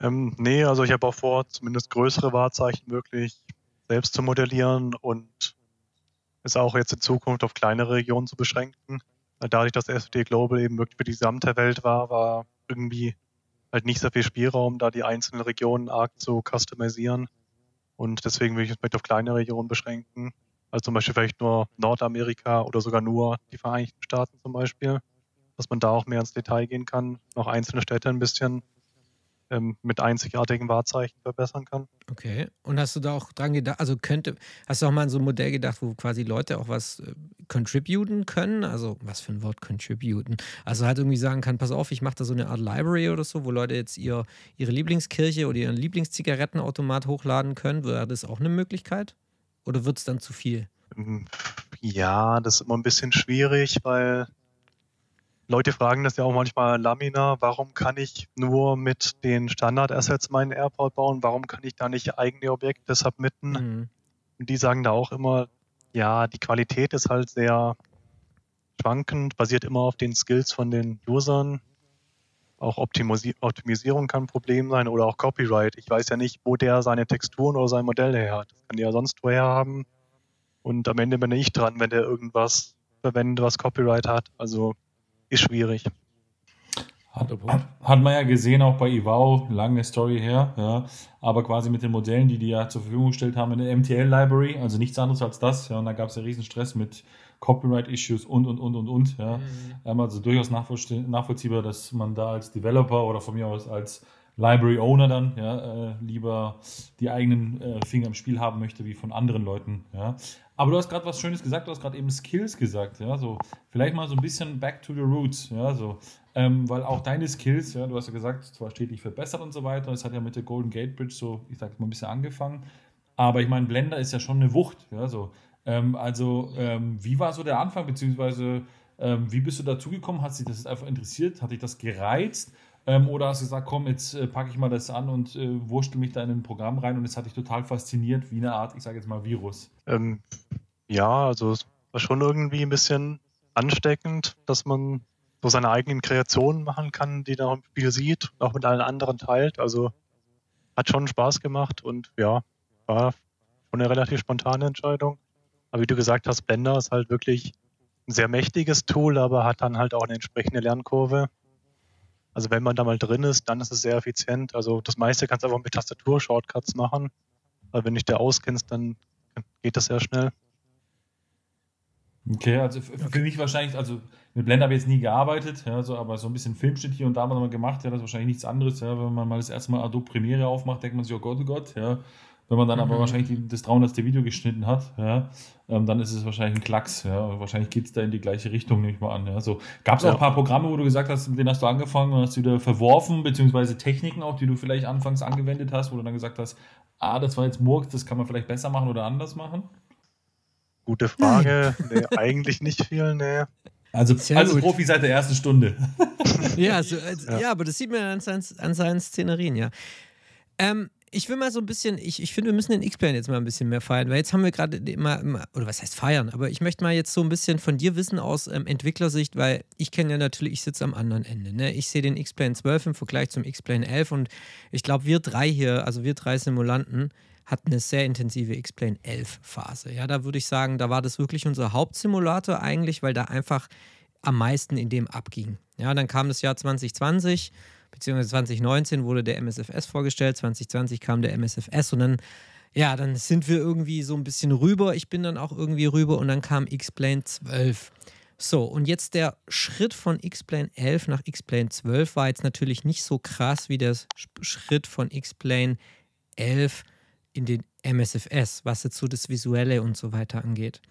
Ähm, nee, also ich habe auch vor, zumindest größere Wahrzeichen wirklich selbst zu modellieren und es auch jetzt in Zukunft auf kleinere Regionen zu beschränken. Dadurch, dass SD Global eben wirklich für die gesamte Welt war, war irgendwie halt nicht sehr viel Spielraum, da die einzelnen Regionen arg zu customisieren. Und deswegen will ich es vielleicht auf kleine Regionen beschränken. Also zum Beispiel vielleicht nur Nordamerika oder sogar nur die Vereinigten Staaten zum Beispiel. Dass man da auch mehr ins Detail gehen kann, noch einzelne Städte ein bisschen ähm, mit einzigartigen Wahrzeichen verbessern kann. Okay. Und hast du da auch dran gedacht, also könnte, hast du auch mal an so ein Modell gedacht, wo quasi Leute auch was äh, contributen können? Also, was für ein Wort contributen? Also halt irgendwie sagen kann, pass auf, ich mache da so eine Art Library oder so, wo Leute jetzt ihr, ihre Lieblingskirche oder ihren Lieblingszigarettenautomat hochladen können. Wäre das auch eine Möglichkeit? Oder wird es dann zu viel? Ähm, ja, das ist immer ein bisschen schwierig, weil Leute fragen das ja auch manchmal Lamina, warum kann ich nur mit den Standard-Assets meinen Airport bauen? Warum kann ich da nicht eigene Objekte submitten? Mhm. Und die sagen da auch immer, ja, die Qualität ist halt sehr schwankend, basiert immer auf den Skills von den Usern. Auch Optimisi Optimisierung kann ein Problem sein oder auch Copyright. Ich weiß ja nicht, wo der seine Texturen oder sein Modell her hat. Das kann der ja sonst woher haben. Und am Ende bin ich dran, wenn der irgendwas verwendet, was Copyright hat. Also ist schwierig. Hat, hat, man ja gesehen, auch bei Ivao, lange Story her, ja, aber quasi mit den Modellen, die die ja zur Verfügung gestellt haben in der MTL-Library, also nichts anderes als das, ja, und da gab es ja riesen Stress mit Copyright-Issues und, und, und, und, und, ja. Mhm. Ähm, also durchaus nachvollziehbar, dass man da als Developer oder von mir aus als Library Owner dann ja, äh, lieber die eigenen äh, Finger im Spiel haben möchte wie von anderen Leuten. Ja. Aber du hast gerade was Schönes gesagt, du hast gerade eben Skills gesagt, ja, so vielleicht mal so ein bisschen back to the roots, ja, so, ähm, weil auch deine Skills, ja, du hast ja gesagt, zwar stetig verbessert und so weiter, es hat ja mit der Golden Gate Bridge so, ich sag mal ein bisschen angefangen, aber ich meine, Blender ist ja schon eine Wucht, ja, so, ähm, also ähm, wie war so der Anfang, beziehungsweise Ähm, wie bist du dazu gekommen? Hat sich das einfach interessiert? Hat dich das gereizt? Ähm, oder hast du gesagt, komm, jetzt äh, packe ich mal das an und äh, wurschtel mich da in ein Programm rein und es hat dich total fasziniert, wie eine Art, ich sage jetzt mal, Virus? Ähm, ja, also es war schon irgendwie ein bisschen ansteckend, dass man so seine eigenen Kreationen machen kann, die da im Spiel sieht, auch mit allen anderen teilt. Also hat schon Spaß gemacht und ja, war schon eine relativ spontane Entscheidung. Aber wie du gesagt hast, Blender ist halt wirklich ein sehr mächtiges Tool, aber hat dann halt auch eine entsprechende Lernkurve. Also wenn man da mal drin ist, dann ist es sehr effizient. Also das meiste kannst du einfach mit Tastatur-Shortcuts machen. Weil wenn du dich da auskennst, dann geht das sehr schnell. Okay, also für mich wahrscheinlich, also mit Blender habe ich jetzt nie gearbeitet, ja, so, aber so ein bisschen Filmschnitt hier und da mal gemacht, ja, das ist wahrscheinlich nichts anderes, ja, wenn man mal das erste Mal Adobe Premiere aufmacht, denkt man sich, oh Gott, oh Gott, ja, wenn man dann mhm. aber wahrscheinlich das 300. Video geschnitten hat, ja, ähm, dann ist es wahrscheinlich ein Klacks, ja, wahrscheinlich geht es da in die gleiche Richtung, nehme ich mal an, ja, so. Gab es auch ein paar Programme, wo du gesagt hast, mit denen hast du angefangen und hast du wieder verworfen, beziehungsweise Techniken auch, die du vielleicht anfangs angewendet hast, wo du dann gesagt hast, ah, das war jetzt Murks, das kann man vielleicht besser machen oder anders machen? Gute Frage. nee, eigentlich nicht viel, nee. Also, also Profi seit der ersten Stunde. ja, so, also, ja. ja. aber das sieht man an seinen, an seinen Szenerien, ja. Ähm, ich will mal so ein bisschen, ich, ich finde, wir müssen den X-Plane jetzt mal ein bisschen mehr feiern, weil jetzt haben wir gerade immer, oder was heißt feiern, aber ich möchte mal jetzt so ein bisschen von dir wissen aus ähm, Entwicklersicht, weil ich kenne ja natürlich, ich sitze am anderen Ende. Ne? Ich sehe den X-Plane 12 im Vergleich zum X-Plane 11 und ich glaube, wir drei hier, also wir drei Simulanten, hat eine sehr intensive X-Plane 11 Phase. Ja, da würde ich sagen, da war das wirklich unser Hauptsimulator eigentlich, weil da einfach am meisten in dem abging. Ja, dann kam das Jahr 2020, beziehungsweise 2019 wurde der MSFS vorgestellt, 2020 kam der MSFS und dann, ja, dann sind wir irgendwie so ein bisschen rüber. Ich bin dann auch irgendwie rüber und dann kam X-Plane 12. So, und jetzt der Schritt von X-Plane 11 nach X-Plane 12 war jetzt natürlich nicht so krass wie der Schritt von X-Plane 11 in den MSFS, was jetzt so das Visuelle und so weiter angeht.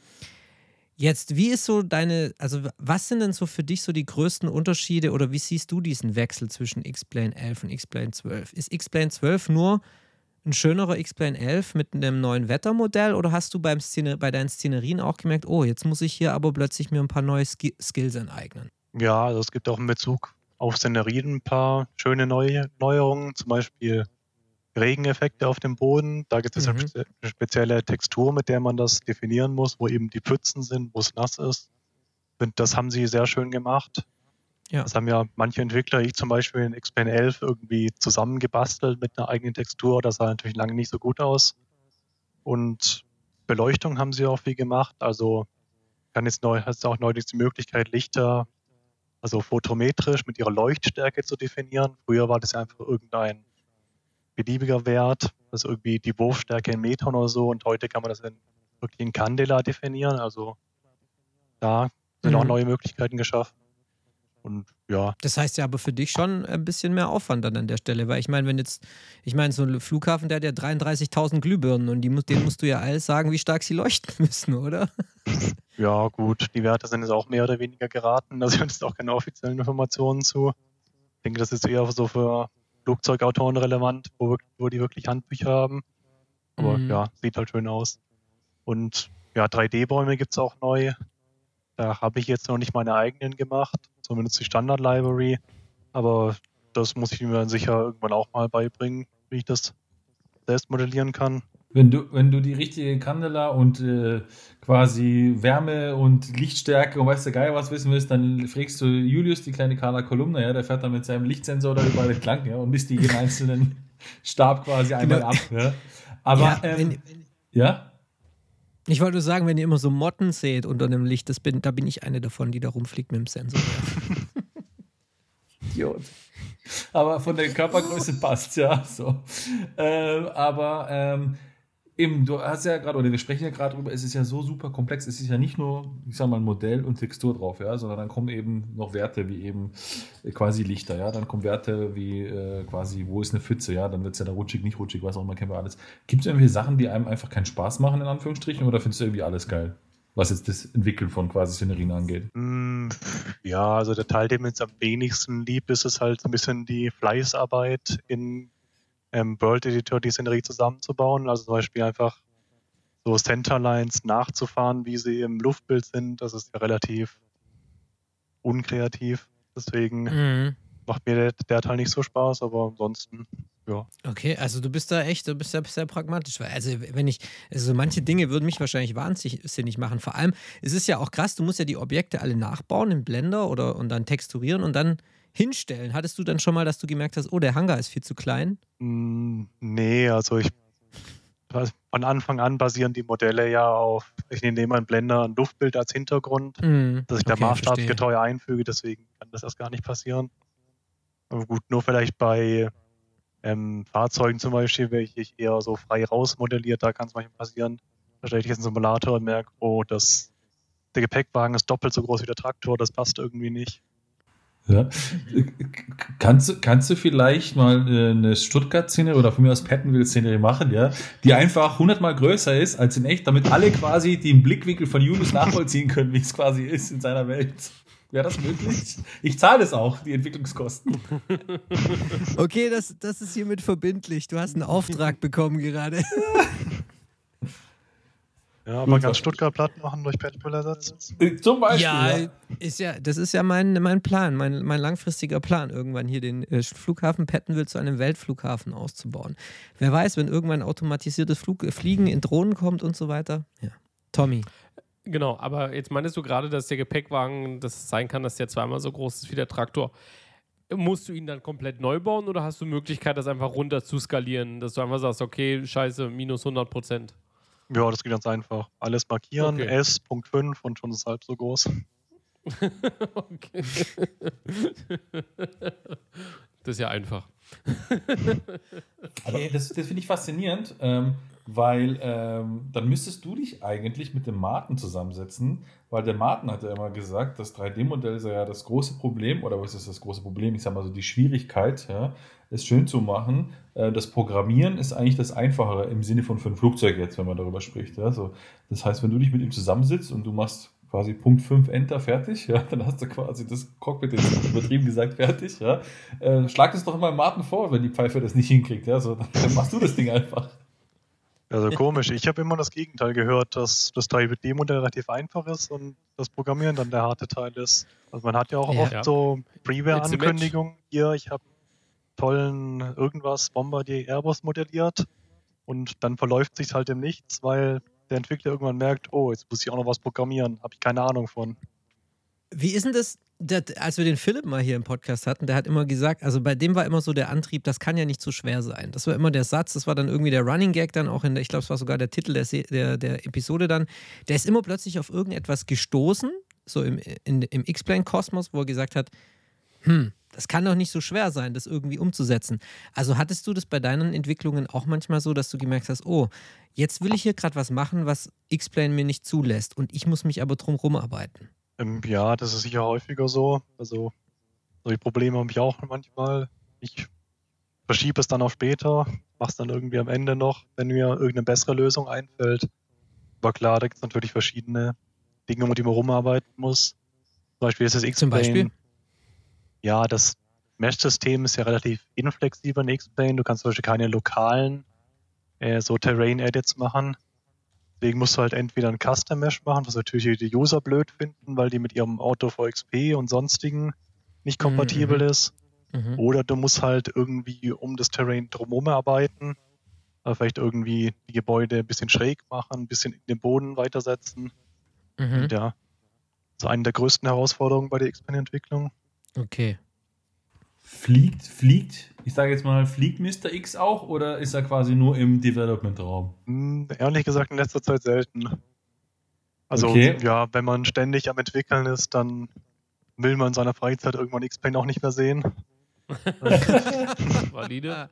Jetzt, wie ist so deine, also was sind denn so für dich so die größten Unterschiede oder wie siehst du diesen Wechsel zwischen X-Plane 11 und X-Plane 12? Ist X-Plane 12 nur ein schönerer X-Plane 11 mit einem neuen Wettermodell oder hast du beim Szene, bei deinen Szenerien auch gemerkt, oh, jetzt muss ich hier aber plötzlich mir ein paar neue Sk Skills aneignen? Ja, also es gibt auch in Bezug auf Szenerien ein paar schöne neue Neuerungen, zum Beispiel Regeneffekte auf dem Boden. Da gibt es mhm. eine spezielle Textur, mit der man das definieren muss, wo eben die Pfützen sind, wo es nass ist. Und das haben sie sehr schön gemacht. Ja. Das haben ja manche Entwickler, ich zum Beispiel in Xpen 11 irgendwie zusammengebastelt mit einer eigenen Textur. Das sah natürlich lange nicht so gut aus. Und Beleuchtung haben sie auch viel gemacht. Also kann jetzt neu, hast du auch neulich die Möglichkeit, Lichter, also photometrisch mit ihrer Leuchtstärke zu definieren. Früher war das ja einfach irgendein beliebiger Wert, also irgendwie die Wurfstärke in Metern oder so. Und heute kann man das in, wirklich in Candela definieren. Also da sind mhm. auch neue Möglichkeiten geschaffen. Und ja. Das heißt ja aber für dich schon ein bisschen mehr Aufwand dann an der Stelle, weil ich meine, wenn jetzt, ich meine, so ein Flughafen, der hat ja 33.000 Glühbirnen und die, denen musst du ja alles sagen, wie stark sie leuchten müssen, oder? Ja, gut, die Werte sind jetzt auch mehr oder weniger geraten. Da sind jetzt auch keine offiziellen Informationen zu. Ich denke, das ist eher so für Flugzeugautoren relevant, wo, wo die wirklich Handbücher haben. Aber mhm. ja, sieht halt schön aus. Und ja, 3D-Bäume gibt es auch neu. Da habe ich jetzt noch nicht meine eigenen gemacht, zumindest die Standard-Library. Aber das muss ich mir dann sicher irgendwann auch mal beibringen, wie ich das selbst modellieren kann. Wenn du, wenn du die richtige Candela und äh, quasi Wärme und Lichtstärke und weißt du geil was wissen willst, dann fragst du Julius, die kleine Carla Kolumna, ja, der fährt dann mit seinem Lichtsensor da über den Klang, ja, und misst die jeden einzelnen Stab quasi einmal genau. ab. Ja. Aber ja, ähm, wenn, ja? Ich wollte sagen, wenn ihr immer so Motten seht unter einem Licht, das bin, da bin ich eine davon, die da rumfliegt mit dem Sensor. Idiot. Aber von der Körpergröße passt ja so. Ähm, aber ähm, Eben, du hast ja gerade, oder wir sprechen ja gerade drüber, es ist ja so super komplex. Es ist ja nicht nur, ich sag mal, Modell und Textur drauf, ja, sondern dann kommen eben noch Werte wie eben äh, quasi Lichter, ja. Dann kommen Werte wie äh, quasi, wo ist eine Pfütze, ja. Dann wird es ja da rutschig, nicht rutschig, was auch immer, kennen wir alles. Gibt es irgendwelche Sachen, die einem einfach keinen Spaß machen, in Anführungsstrichen, oder findest du irgendwie alles geil? Was jetzt das Entwickeln von quasi Szenerien angeht? Mm, ja, also der Teil, der mir jetzt am wenigsten lieb ist, ist halt ein bisschen die Fleißarbeit in ähm, World Editor die Szenerie zusammenzubauen. Also zum Beispiel einfach so Centerlines nachzufahren, wie sie im Luftbild sind. Das ist ja relativ unkreativ. Deswegen Mhm. macht mir der, der Teil nicht so Spaß, aber ansonsten, ja. Okay, also du bist da echt, du bist da sehr pragmatisch. Also wenn ich, also manche Dinge würden mich wahrscheinlich wahnsinnig machen. Vor allem, es ist ja auch krass, du musst ja die Objekte alle nachbauen im Blender oder und dann texturieren und dann hinstellen. Hattest du dann schon mal, dass du gemerkt hast, oh, der Hangar ist viel zu klein? Mm, Nee, also ich von Anfang an basieren die Modelle ja auf, ich nehme ein Blender ein Luftbild als Hintergrund, Mhm. dass ich da Okay, maßstabsgetreu einfüge, deswegen kann das erst gar nicht passieren. Aber gut, nur vielleicht bei ähm, Fahrzeugen zum Beispiel, welche ich eher so frei rausmodelliert, da kann es manchmal passieren. Da stelle ich jetzt einen Simulator und merke, oh, das, der Gepäckwagen ist doppelt so groß wie der Traktor, das passt irgendwie nicht. Ja. Kannst, du- kannst du vielleicht mal äh, eine Stuttgart-Szene oder von mir aus Pattonville-Szene machen, ja, die einfach hundertmal größer ist als in echt, damit alle quasi den Blickwinkel von Julius nachvollziehen können, wie es quasi ist in seiner Welt. Wäre das möglich? Ich zahle es auch, die Entwicklungskosten. Okay, das, das ist hiermit verbindlich. Du hast einen Auftrag bekommen gerade. Ja, man kann Stuttgart platt machen durch ersetzen. Äh, Zum Beispiel. Ja, Ja. ist ja, das ist ja mein, mein Plan, mein, mein langfristiger Plan, irgendwann hier den äh, Flughafen Pettenwil zu einem Weltflughafen auszubauen. Wer weiß, wenn irgendwann automatisiertes Flug, äh, Fliegen in Drohnen kommt und so weiter. Ja. Tommy. Genau, aber jetzt meintest du gerade, dass der Gepäckwagen, dass es sein kann, dass der zweimal so groß ist wie der Traktor. Musst du ihn dann komplett neu bauen oder hast du Möglichkeit, das einfach runter zu skalieren, dass du einfach sagst, okay, scheiße, minus 100 Prozent? Ja, das geht ganz einfach. Alles markieren, Okay. S, Punkt 5 und schon ist halb so groß. okay. das ist ja einfach. Aber das, das finde ich faszinierend, ähm, weil ähm, dann müsstest du dich eigentlich mit dem Martin zusammensetzen, weil der Martin hat ja immer gesagt, das 3D-Modell sei ja das große Problem, oder was ist das große Problem? Ich sage mal so, die Schwierigkeit, ja, es schön zu machen. Äh, das Programmieren ist eigentlich das Einfachere im Sinne von für ein Flugzeug jetzt, wenn man darüber spricht. Ja. So, das heißt, wenn du dich mit ihm zusammensitzt und du machst quasi Punkt 5 Enter fertig, ja, dann hast du quasi das Cockpit jetzt übertrieben gesagt fertig, ja. Äh, schlag es doch immer Martin vor, wenn die Pfeife das nicht hinkriegt, ja, so, dann, dann machst du das Ding einfach. Also komisch. Ich habe immer das Gegenteil gehört, dass das 3D-Modell relativ einfach ist und das Programmieren dann der harte Teil ist. Also man hat ja auch Ja. oft Ja. so Freeware-Ankündigungen. Hier, ich habe tollen irgendwas Bombardier Airbus modelliert und dann verläuft sich halt im Nichts, weil der Entwickler irgendwann merkt, oh, jetzt muss ich auch noch was programmieren. Habe ich keine Ahnung von. Wie ist denn das, das, als wir den Philipp mal hier im Podcast hatten, der hat immer gesagt, also bei dem war immer so der Antrieb, das kann ja nicht so schwer sein. Das war immer der Satz, das war dann irgendwie der Running Gag dann auch in der, ich glaube, es war sogar der Titel der, der, der Episode dann. Der ist immer plötzlich auf irgendetwas gestoßen, so im, im X-Plane-Kosmos, wo er gesagt hat, hm, das kann doch nicht so schwer sein, das irgendwie umzusetzen. Also hattest du das bei deinen Entwicklungen auch manchmal so, dass du gemerkt hast, oh, jetzt will ich hier gerade was machen, was X-Plane mir nicht zulässt und ich muss mich aber drum rumarbeiten. Ähm, ja, das ist sicher häufiger so. Also solche Probleme habe ich auch manchmal. Ich verschiebe es dann auf später, mache es dann irgendwie am Ende noch, wenn mir irgendeine bessere Lösung einfällt. Aber klar, da gibt es natürlich verschiedene Dinge, um die man rumarbeiten muss. Zum Beispiel ist das? X-Plane. Ja, das Mesh-System ist ja relativ inflexibel in X-Plane. Du kannst zum Beispiel keine lokalen äh, so Terrain-Edits machen. Deswegen musst du halt entweder ein Custom Mesh machen, was natürlich die User blöd finden, weil die mit ihrem Auto VXP und sonstigen nicht Mhm, kompatibel mhm. ist. Mhm. Oder du musst halt irgendwie um das Terrain drumherum arbeiten. Also vielleicht irgendwie die Gebäude ein bisschen schräg machen, ein bisschen in den Boden weitersetzen. Mhm. Ja, so eine der größten Herausforderungen bei der X-Plane-Entwicklung. Okay. Fliegt, fliegt, ich sage jetzt mal, fliegt Mr. X auch oder ist er quasi nur im Development-Raum? Hm, ehrlich gesagt in letzter Zeit selten. Also Okay. ja, wenn man ständig am entwickeln ist, dann will man in seiner Freizeit irgendwann X-Plane auch nicht mehr sehen. Valide.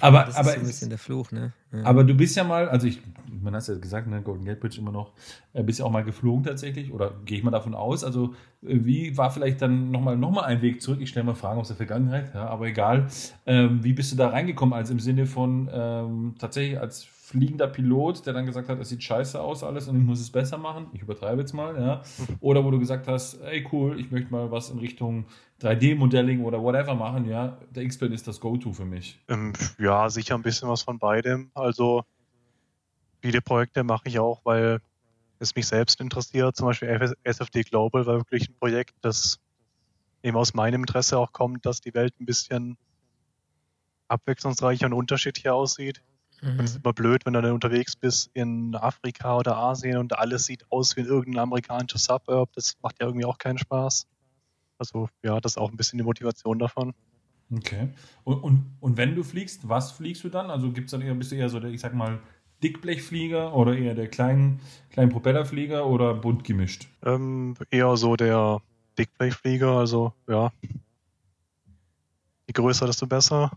Aber, das aber, ist so ein bisschen der Fluch, ne? Ja. aber du bist ja mal, also ich, man hat es ja gesagt, ne, Golden Gate Bridge immer noch, äh, bist ja auch mal geflogen tatsächlich, oder gehe ich mal davon aus. Also, äh, wie war vielleicht dann nochmal noch mal ein Weg zurück? Ich stelle mal Fragen aus der Vergangenheit, ja, aber egal. Ähm, wie bist du da reingekommen, als im Sinne von ähm, tatsächlich als fliegender Pilot, der dann gesagt hat, es sieht scheiße aus alles und ich muss es besser machen? Ich übertreibe jetzt mal, ja. Oder wo du gesagt hast, ey cool, ich möchte mal was in Richtung 3D-Modelling oder whatever machen, ja. Der X-Plane ist das Go-To für mich. Ähm, ja, sicher ein bisschen was von beidem. Also viele Projekte mache ich auch, weil es mich selbst interessiert, zum Beispiel SFD Global war wirklich ein Projekt, das eben aus meinem Interesse auch kommt, dass die Welt ein bisschen abwechslungsreicher und unterschiedlicher aussieht. Mhm. Und es ist immer blöd, wenn du dann unterwegs bist in Afrika oder Asien und alles sieht aus wie in irgendein amerikanischer Suburb. Das macht ja irgendwie auch keinen Spaß. Also ja, das ist auch ein bisschen die Motivation davon. Okay. Und, und, und wenn du fliegst, was fliegst du dann? Also gibt es dann eher, bist du eher so der, ich sag mal, Dickblechflieger oder eher der kleinen, kleinen Propellerflieger oder bunt gemischt? Ähm, eher so der Dickblechflieger, also ja. Je größer, desto besser.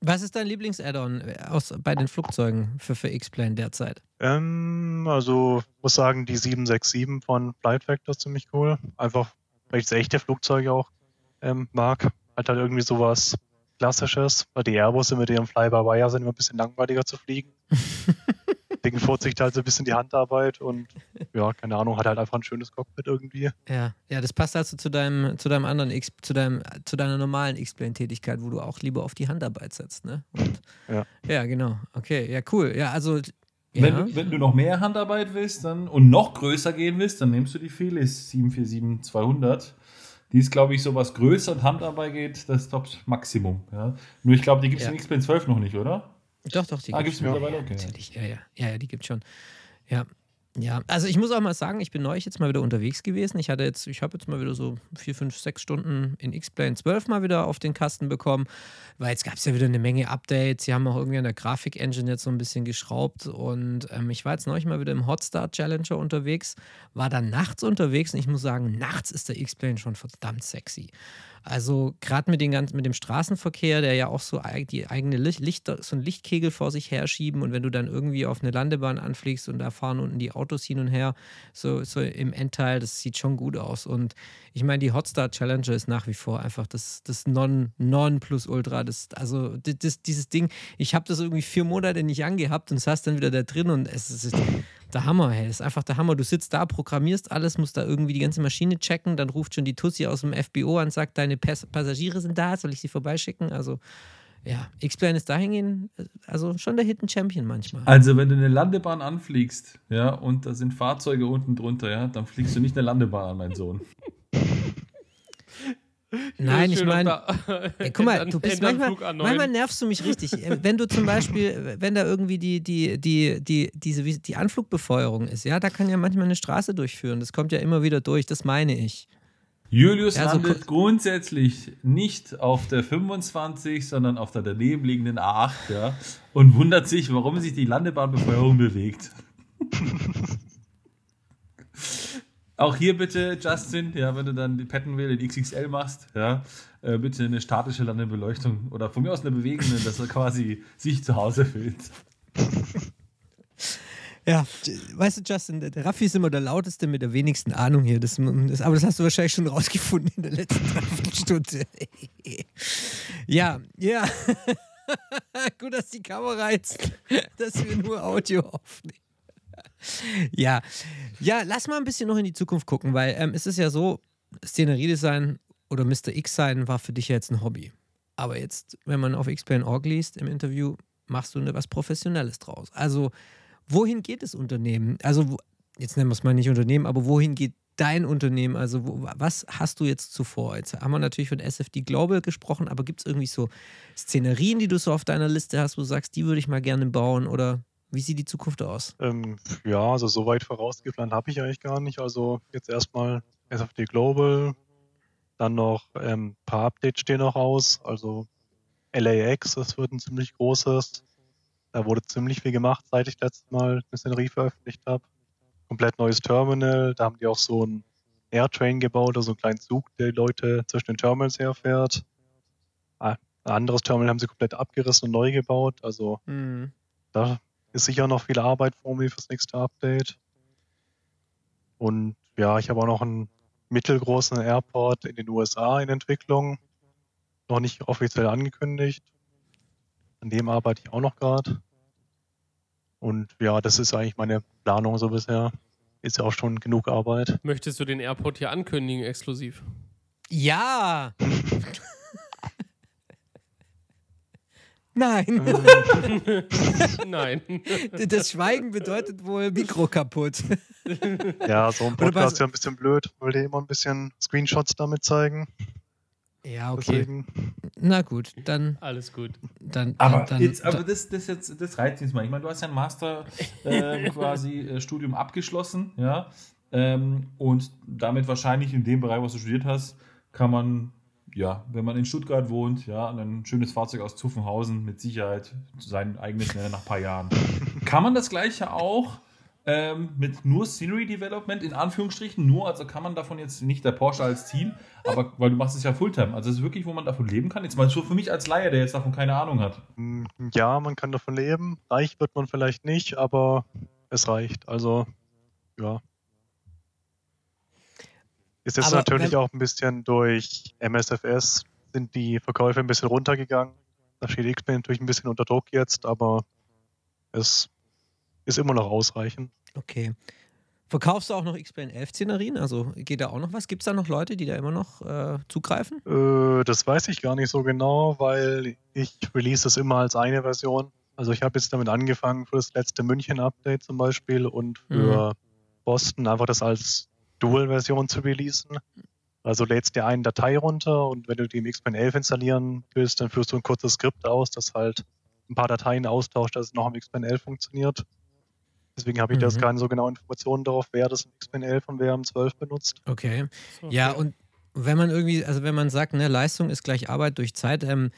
Was ist dein Lieblings-Add-on äh, bei den Flugzeugen für, für X-Plane derzeit? Ähm, also muss sagen, die 767 von Flight Factor ist ziemlich cool. Einfach, weil ich das echte Flugzeuge auch ähm, mag. Hat halt irgendwie sowas Klassisches, weil die Airbus mit ihrem Fly-by-Wire sind immer ein bisschen langweiliger zu fliegen. Deswegen vorzieht halt so ein bisschen die Handarbeit und ja, keine Ahnung, hat halt einfach ein schönes Cockpit irgendwie. Ja, ja, das passt also zu deinem, zu deinem anderen X, zu deinem, zu deiner normalen X-Plane-Tätigkeit, wo du auch lieber auf die Handarbeit setzt, ne? Und, ja. Ja, genau. Okay, ja, cool. Ja, also ja. Wenn, du, wenn, du, noch mehr Handarbeit willst dann, und noch größer gehen willst, dann nimmst du die Felis 747-200. Die ist, glaube ich, so was größer und Handarbeit geht, das ist top Maximum. Ja. Nur ich glaube, die gibt es ja. in X-Plane 12 noch nicht, oder? Doch, doch, die ah, gibt es mittlerweile? Okay. Natürlich, ja, ja, ja, ja die gibt es schon. Ja, ja, also ich muss auch mal sagen, ich bin neulich jetzt mal wieder unterwegs gewesen. Ich hatte jetzt, ich habe jetzt mal wieder so vier, fünf, sechs Stunden in X-Plane 12 mal wieder auf den Kasten bekommen, weil jetzt gab es ja wieder eine Menge Updates. Sie haben auch irgendwie an der Grafik-Engine jetzt so ein bisschen geschraubt und ähm, ich war jetzt neulich mal wieder im Hotstar Challenger unterwegs, war dann nachts unterwegs und ich muss sagen, nachts ist der X-Plane schon verdammt sexy. Also gerade mit, mit dem Straßenverkehr, der ja auch so die eigene Licht, so einen Lichtkegel vor sich herschieben und wenn du dann irgendwie auf eine Landebahn anfliegst und da fahren unten die Autos hin und her, so, so im Endteil, das sieht schon gut aus. Und ich meine, die Hotstar Challenger ist nach wie vor einfach das, das Non, non plus Ultra. Das, also das, dieses Ding, ich habe das irgendwie vier Monate nicht angehabt und saß dann wieder da drin und es ist der Hammer, hey. Das ist einfach der Hammer. Du sitzt da, programmierst alles, musst da irgendwie die ganze Maschine checken, dann ruft schon die Tussi aus dem FBO an, sagt, deine Pass Passagiere sind da, soll ich sie vorbeischicken? Also, ja, X-Plane ist dahingehend, also schon der Hidden Champion manchmal. Also, wenn du eine Landebahn anfliegst, ja, und da sind Fahrzeuge unten drunter, ja, dann fliegst du nicht eine Landebahn an, mein Sohn. Nein, ich meine, guck mal, du bist manchmal, manchmal nervst du mich richtig. Äh, wenn du zum Beispiel, wenn da irgendwie die, die, die, die, diese, die Anflugbefeuerung ist, ja, da kann ja manchmal eine Straße durchführen. Das kommt ja immer wieder durch, das meine ich. Julius ja, so landet grundsätzlich nicht auf der 25, sondern auf der daneben liegenden A8, ja, und wundert sich, warum sich die Landebahnbefeuerung bewegt. Auch hier bitte, Justin, ja, wenn du dann die Pettenwheel in XXL machst, ja, äh, bitte eine statische Landebeleuchtung oder von mir aus eine bewegende, dass er quasi sich zu Hause fühlt. Ja, weißt du, Justin, der Raffi ist immer der lauteste mit der wenigsten Ahnung hier. Das, das, aber das hast du wahrscheinlich schon rausgefunden in der letzten Stunde. ja, ja. Gut, dass die Kamera jetzt, dass wir nur Audio aufnehmen ja, ja, lass mal ein bisschen noch in die Zukunft gucken, weil ähm, es ist ja so, Szeneriedesign oder Mr. X sein war für dich ja jetzt ein Hobby. Aber jetzt, wenn man auf Xplain.org liest im Interview, machst du was Professionelles draus. Also, wohin geht das Unternehmen? Also, jetzt nennen wir es mal nicht Unternehmen, aber wohin geht dein Unternehmen? Also, wo, was hast du jetzt zuvor? Jetzt haben wir natürlich von SFD Global gesprochen, aber gibt es irgendwie so Szenerien, die du so auf deiner Liste hast, wo du sagst, die würde ich mal gerne bauen? Oder wie sieht die Zukunft aus? Ähm, ja, also so weit vorausgeplant habe ich eigentlich gar nicht. Also jetzt erstmal SFD Global, dann noch ein ähm, paar Updates stehen noch aus. Also LAX, das wird ein ziemlich großes. Da wurde ziemlich viel gemacht, seit ich letztes Mal eine Szenerie veröffentlicht habe. Komplett neues Terminal. Da haben die auch so ein Airtrain gebaut, also einen kleinen Zug, der die Leute zwischen den Terminals herfährt. Ah, ein anderes Terminal haben sie komplett abgerissen und neu gebaut. Also mhm. da ist sicher noch viel Arbeit vor mir fürs nächste Update. Und ja, ich habe auch noch einen mittelgroßen Airport in den USA in Entwicklung. Noch nicht offiziell angekündigt. An dem arbeite ich auch noch gerade. Und ja, das ist eigentlich meine Planung so bisher. Ist ja auch schon genug Arbeit. Möchtest du den Airport hier ankündigen, exklusiv? Ja! Nein. Nein. Das Schweigen bedeutet wohl Mikro kaputt. Ja, so ein Podcast ist ja ein bisschen blöd, weil die immer ein bisschen Screenshots damit zeigen. Ja, okay. Deswegen, Na gut, dann. Alles gut. dann Aber, dann, jetzt, aber das, das, jetzt, das reizt mich mal. Ich meine, du hast ja ein Master ähm, quasi äh, Studium abgeschlossen, ja. Ähm, und damit wahrscheinlich in dem Bereich, was du studiert hast, kann man, ja, wenn man in Stuttgart wohnt, ja, und ein schönes Fahrzeug aus Zuffenhausen mit Sicherheit sein eigenes nennen nach ein paar Jahren. kann man das gleiche auch ähm, mit nur Scenery Development in Anführungsstrichen nur, also kann man davon jetzt nicht der Porsche als Ziel, aber weil du machst es ja Fulltime, also es ist wirklich, wo man davon leben kann. Jetzt mal so für mich als Laie, der jetzt davon keine Ahnung hat. mm, ja, man kann davon leben. Reich wird man vielleicht nicht, aber es reicht. Also, ja. Ist jetzt Aber natürlich auch ein bisschen durch MSFS sind die Verkäufe ein bisschen runtergegangen. Da steht XP natürlich ein bisschen unter Druck jetzt, aber es ist immer noch ausreichend. okay. Verkaufst du auch noch XPN 11 Szenerien? Also geht da auch noch was? Gibt es da noch Leute, die da immer noch äh, zugreifen? Äh, das weiß ich gar nicht so genau, weil ich release das immer als eine Version. Also ich habe jetzt damit angefangen für das letzte München-Update zum Beispiel und für Boston einfach das als Dual-Version zu releasen. Also lädst dir eine Datei runter und wenn du die im XPN 11 installieren willst, dann führst du ein kurzes Skript aus, das halt ein paar Dateien austauscht, dass es noch im XPN 11 funktioniert. Deswegen habe ich da jetzt Mhm. keine so genaue Informationen darauf, wer das im XPN 11 und wer im 12 benutzt. Okay. Ja, und wenn man irgendwie, also wenn man sagt, ne, Leistung ist gleich Arbeit durch Zeit, ähm,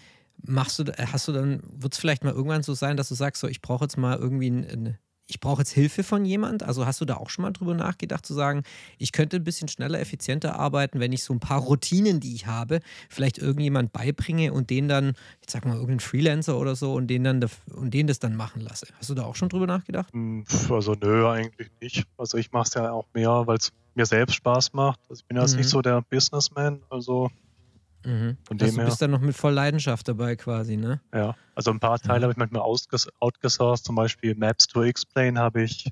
machst du, da- hast du dann, wird es vielleicht mal irgendwann so sein, dass du sagst, so, ich brauche jetzt mal irgendwie ein, ein ich brauche jetzt Hilfe von jemand? Also hast du da auch schon mal drüber nachgedacht, zu sagen, ich könnte ein bisschen schneller, effizienter arbeiten, wenn ich so ein paar Routinen, die ich habe, vielleicht irgendjemand beibringe und den dann, ich sag mal, irgendeinen Freelancer oder so und den dann und den das dann machen lasse. Hast du da auch schon drüber nachgedacht? Hm, Also nö, eigentlich nicht. Also ich mache es ja auch mehr, weil es mir selbst Spaß macht. Also ich bin jetzt Mhm. nicht so der Businessman, also Mhm. Von Also du bist dann noch mit voll Leidenschaft dabei quasi, ne? ja. Also ein paar Teile Ja. habe ich manchmal outgesourced, zum Beispiel Maps to Explain habe ich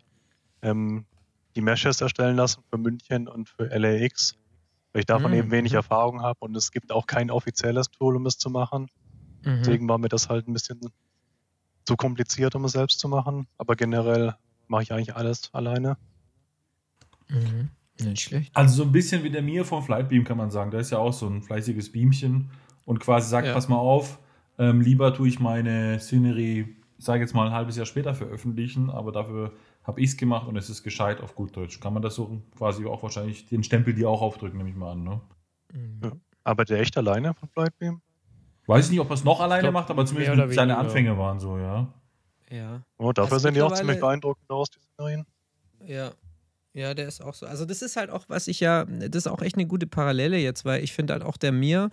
ähm, die Meshes erstellen lassen für München und für LAX, weil ich davon Mhm, eben wenig mhm. Erfahrung habe und es gibt auch kein offizielles Tool, um es zu machen. Mhm. Deswegen war mir das halt ein bisschen zu kompliziert, um es selbst zu machen. Aber generell mache ich eigentlich alles alleine. Mhm. Nicht schlecht. Also so ein bisschen wie der Mir vom Flightbeam kann man sagen. Da ist ja auch so ein fleißiges Beamchen und quasi sagt, Ja. pass mal auf, ähm, lieber tue ich meine Szenerie, ich sage jetzt mal ein halbes Jahr später veröffentlichen, aber dafür habe ich es gemacht und es ist gescheit auf gut Deutsch. Kann man das so quasi auch wahrscheinlich den Stempel dir auch aufdrücken, nehme ich mal an. Ne? Mhm. Ja. Arbeitet er echt alleine von Flightbeam? Weiß ich nicht, ob er es noch alleine glaub, macht, aber zumindest seine weniger. Anfänge waren so, ja. Ja. Oh, dafür Also sehen die auch ziemlich beeindruckend aus, die Szenarien. Ja. Ja, der ist auch so. Also, das ist halt auch, was ich ja, das ist auch echt eine gute Parallele jetzt, weil ich finde halt auch der Mir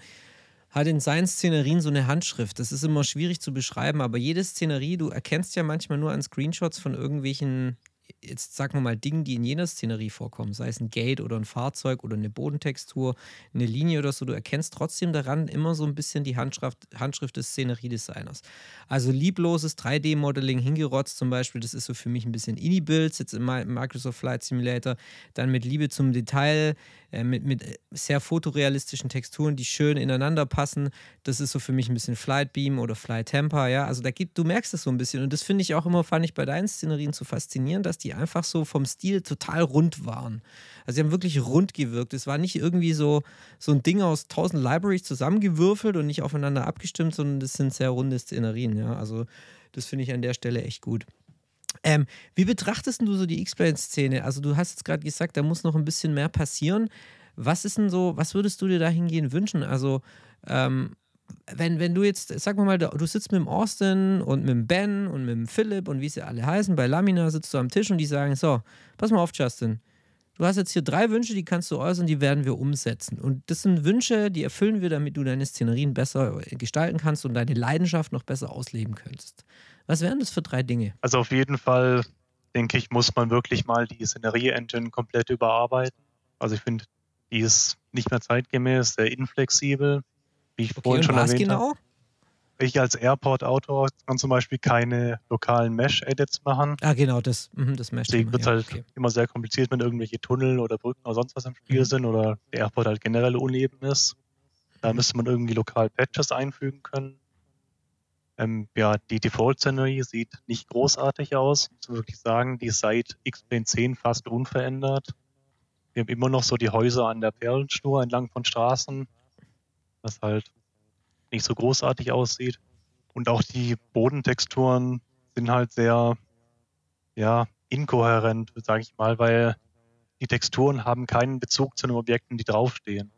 hat in seinen Szenerien so eine Handschrift. Das ist immer schwierig zu beschreiben, aber jede Szenerie, du erkennst ja manchmal nur an Screenshots von irgendwelchen, jetzt sagen wir mal, Dingen, die in jener Szenerie vorkommen, sei es ein Gate oder ein Fahrzeug oder eine Bodentextur, eine Linie oder so. Du erkennst trotzdem daran immer so ein bisschen die Handschrift, Handschrift des Szeneriedesigners. Also liebloses 3D-Modeling hingerotzt zum Beispiel, das ist so für mich ein bisschen Indie-Builds, jetzt im Mi- Microsoft Flight Simulator. Dann mit Liebe zum Detail, äh, mit, mit äh, sehr fotorealistischen Texturen, die schön ineinander passen. Das ist so für mich ein bisschen Flight Beam oder Flight Temper, ja. Also da gibt, du merkst es so ein bisschen. Und das finde ich auch immer, fand ich bei deinen Szenerien so faszinierend, dass die einfach so vom Stil total rund waren. Also sie haben wirklich rund gewirkt. Es war nicht irgendwie so, so ein Ding aus tausend Libraries zusammengewürfelt und nicht aufeinander abgestimmt, sondern das sind sehr runde Szenerien, ja. Also das finde ich an der Stelle echt gut. Ähm, wie betrachtest du so die X-Plane-Szene? Also du hast jetzt gerade gesagt, da muss noch ein bisschen mehr passieren. Was ist denn so, was würdest du dir dahingehend wünschen? Also ähm, wenn, wenn du jetzt, sag mal mal, du sitzt mit dem Austin und mit dem Ben und mit dem Philipp und wie sie alle heißen, bei Lamina sitzt du am Tisch und die sagen, so, pass mal auf, Justin, du hast jetzt hier drei Wünsche, die kannst du äußern, die werden wir umsetzen. Und das sind Wünsche, die erfüllen wir, damit du deine Szenerien besser gestalten kannst und deine Leidenschaft noch besser ausleben könntest. Was wären das für drei Dinge? Also auf jeden Fall, denke ich, muss man wirklich mal die Szenerie-Engine komplett überarbeiten. Also ich finde, die ist nicht mehr zeitgemäß, sehr inflexibel. Wie ich Okay, vorhin schon was erwähnt habe. genau? Ich als Airport-Autor kann zum Beispiel keine lokalen Mesh-Edits machen. Ah, genau, das, mhm, das Mesh. Deswegen wird es ja, halt okay. immer sehr kompliziert, wenn irgendwelche Tunnel oder Brücken oder sonst was im Spiel Mhm. sind oder der Airport halt generell uneben ist. Da Mhm. müsste man irgendwie lokal Patches einfügen können. Ähm, ja, die Default-Szenerie sieht nicht großartig aus, muss man wirklich sagen. Die ist seit X-Plane 10 fast unverändert. Wir haben immer noch so die Häuser an der Perlenschnur entlang von Straßen, was halt nicht so großartig aussieht. Und auch die Bodentexturen sind halt sehr, ja, inkohärent, sage ich mal, weil die Texturen haben keinen Bezug zu den Objekten, die draufstehen.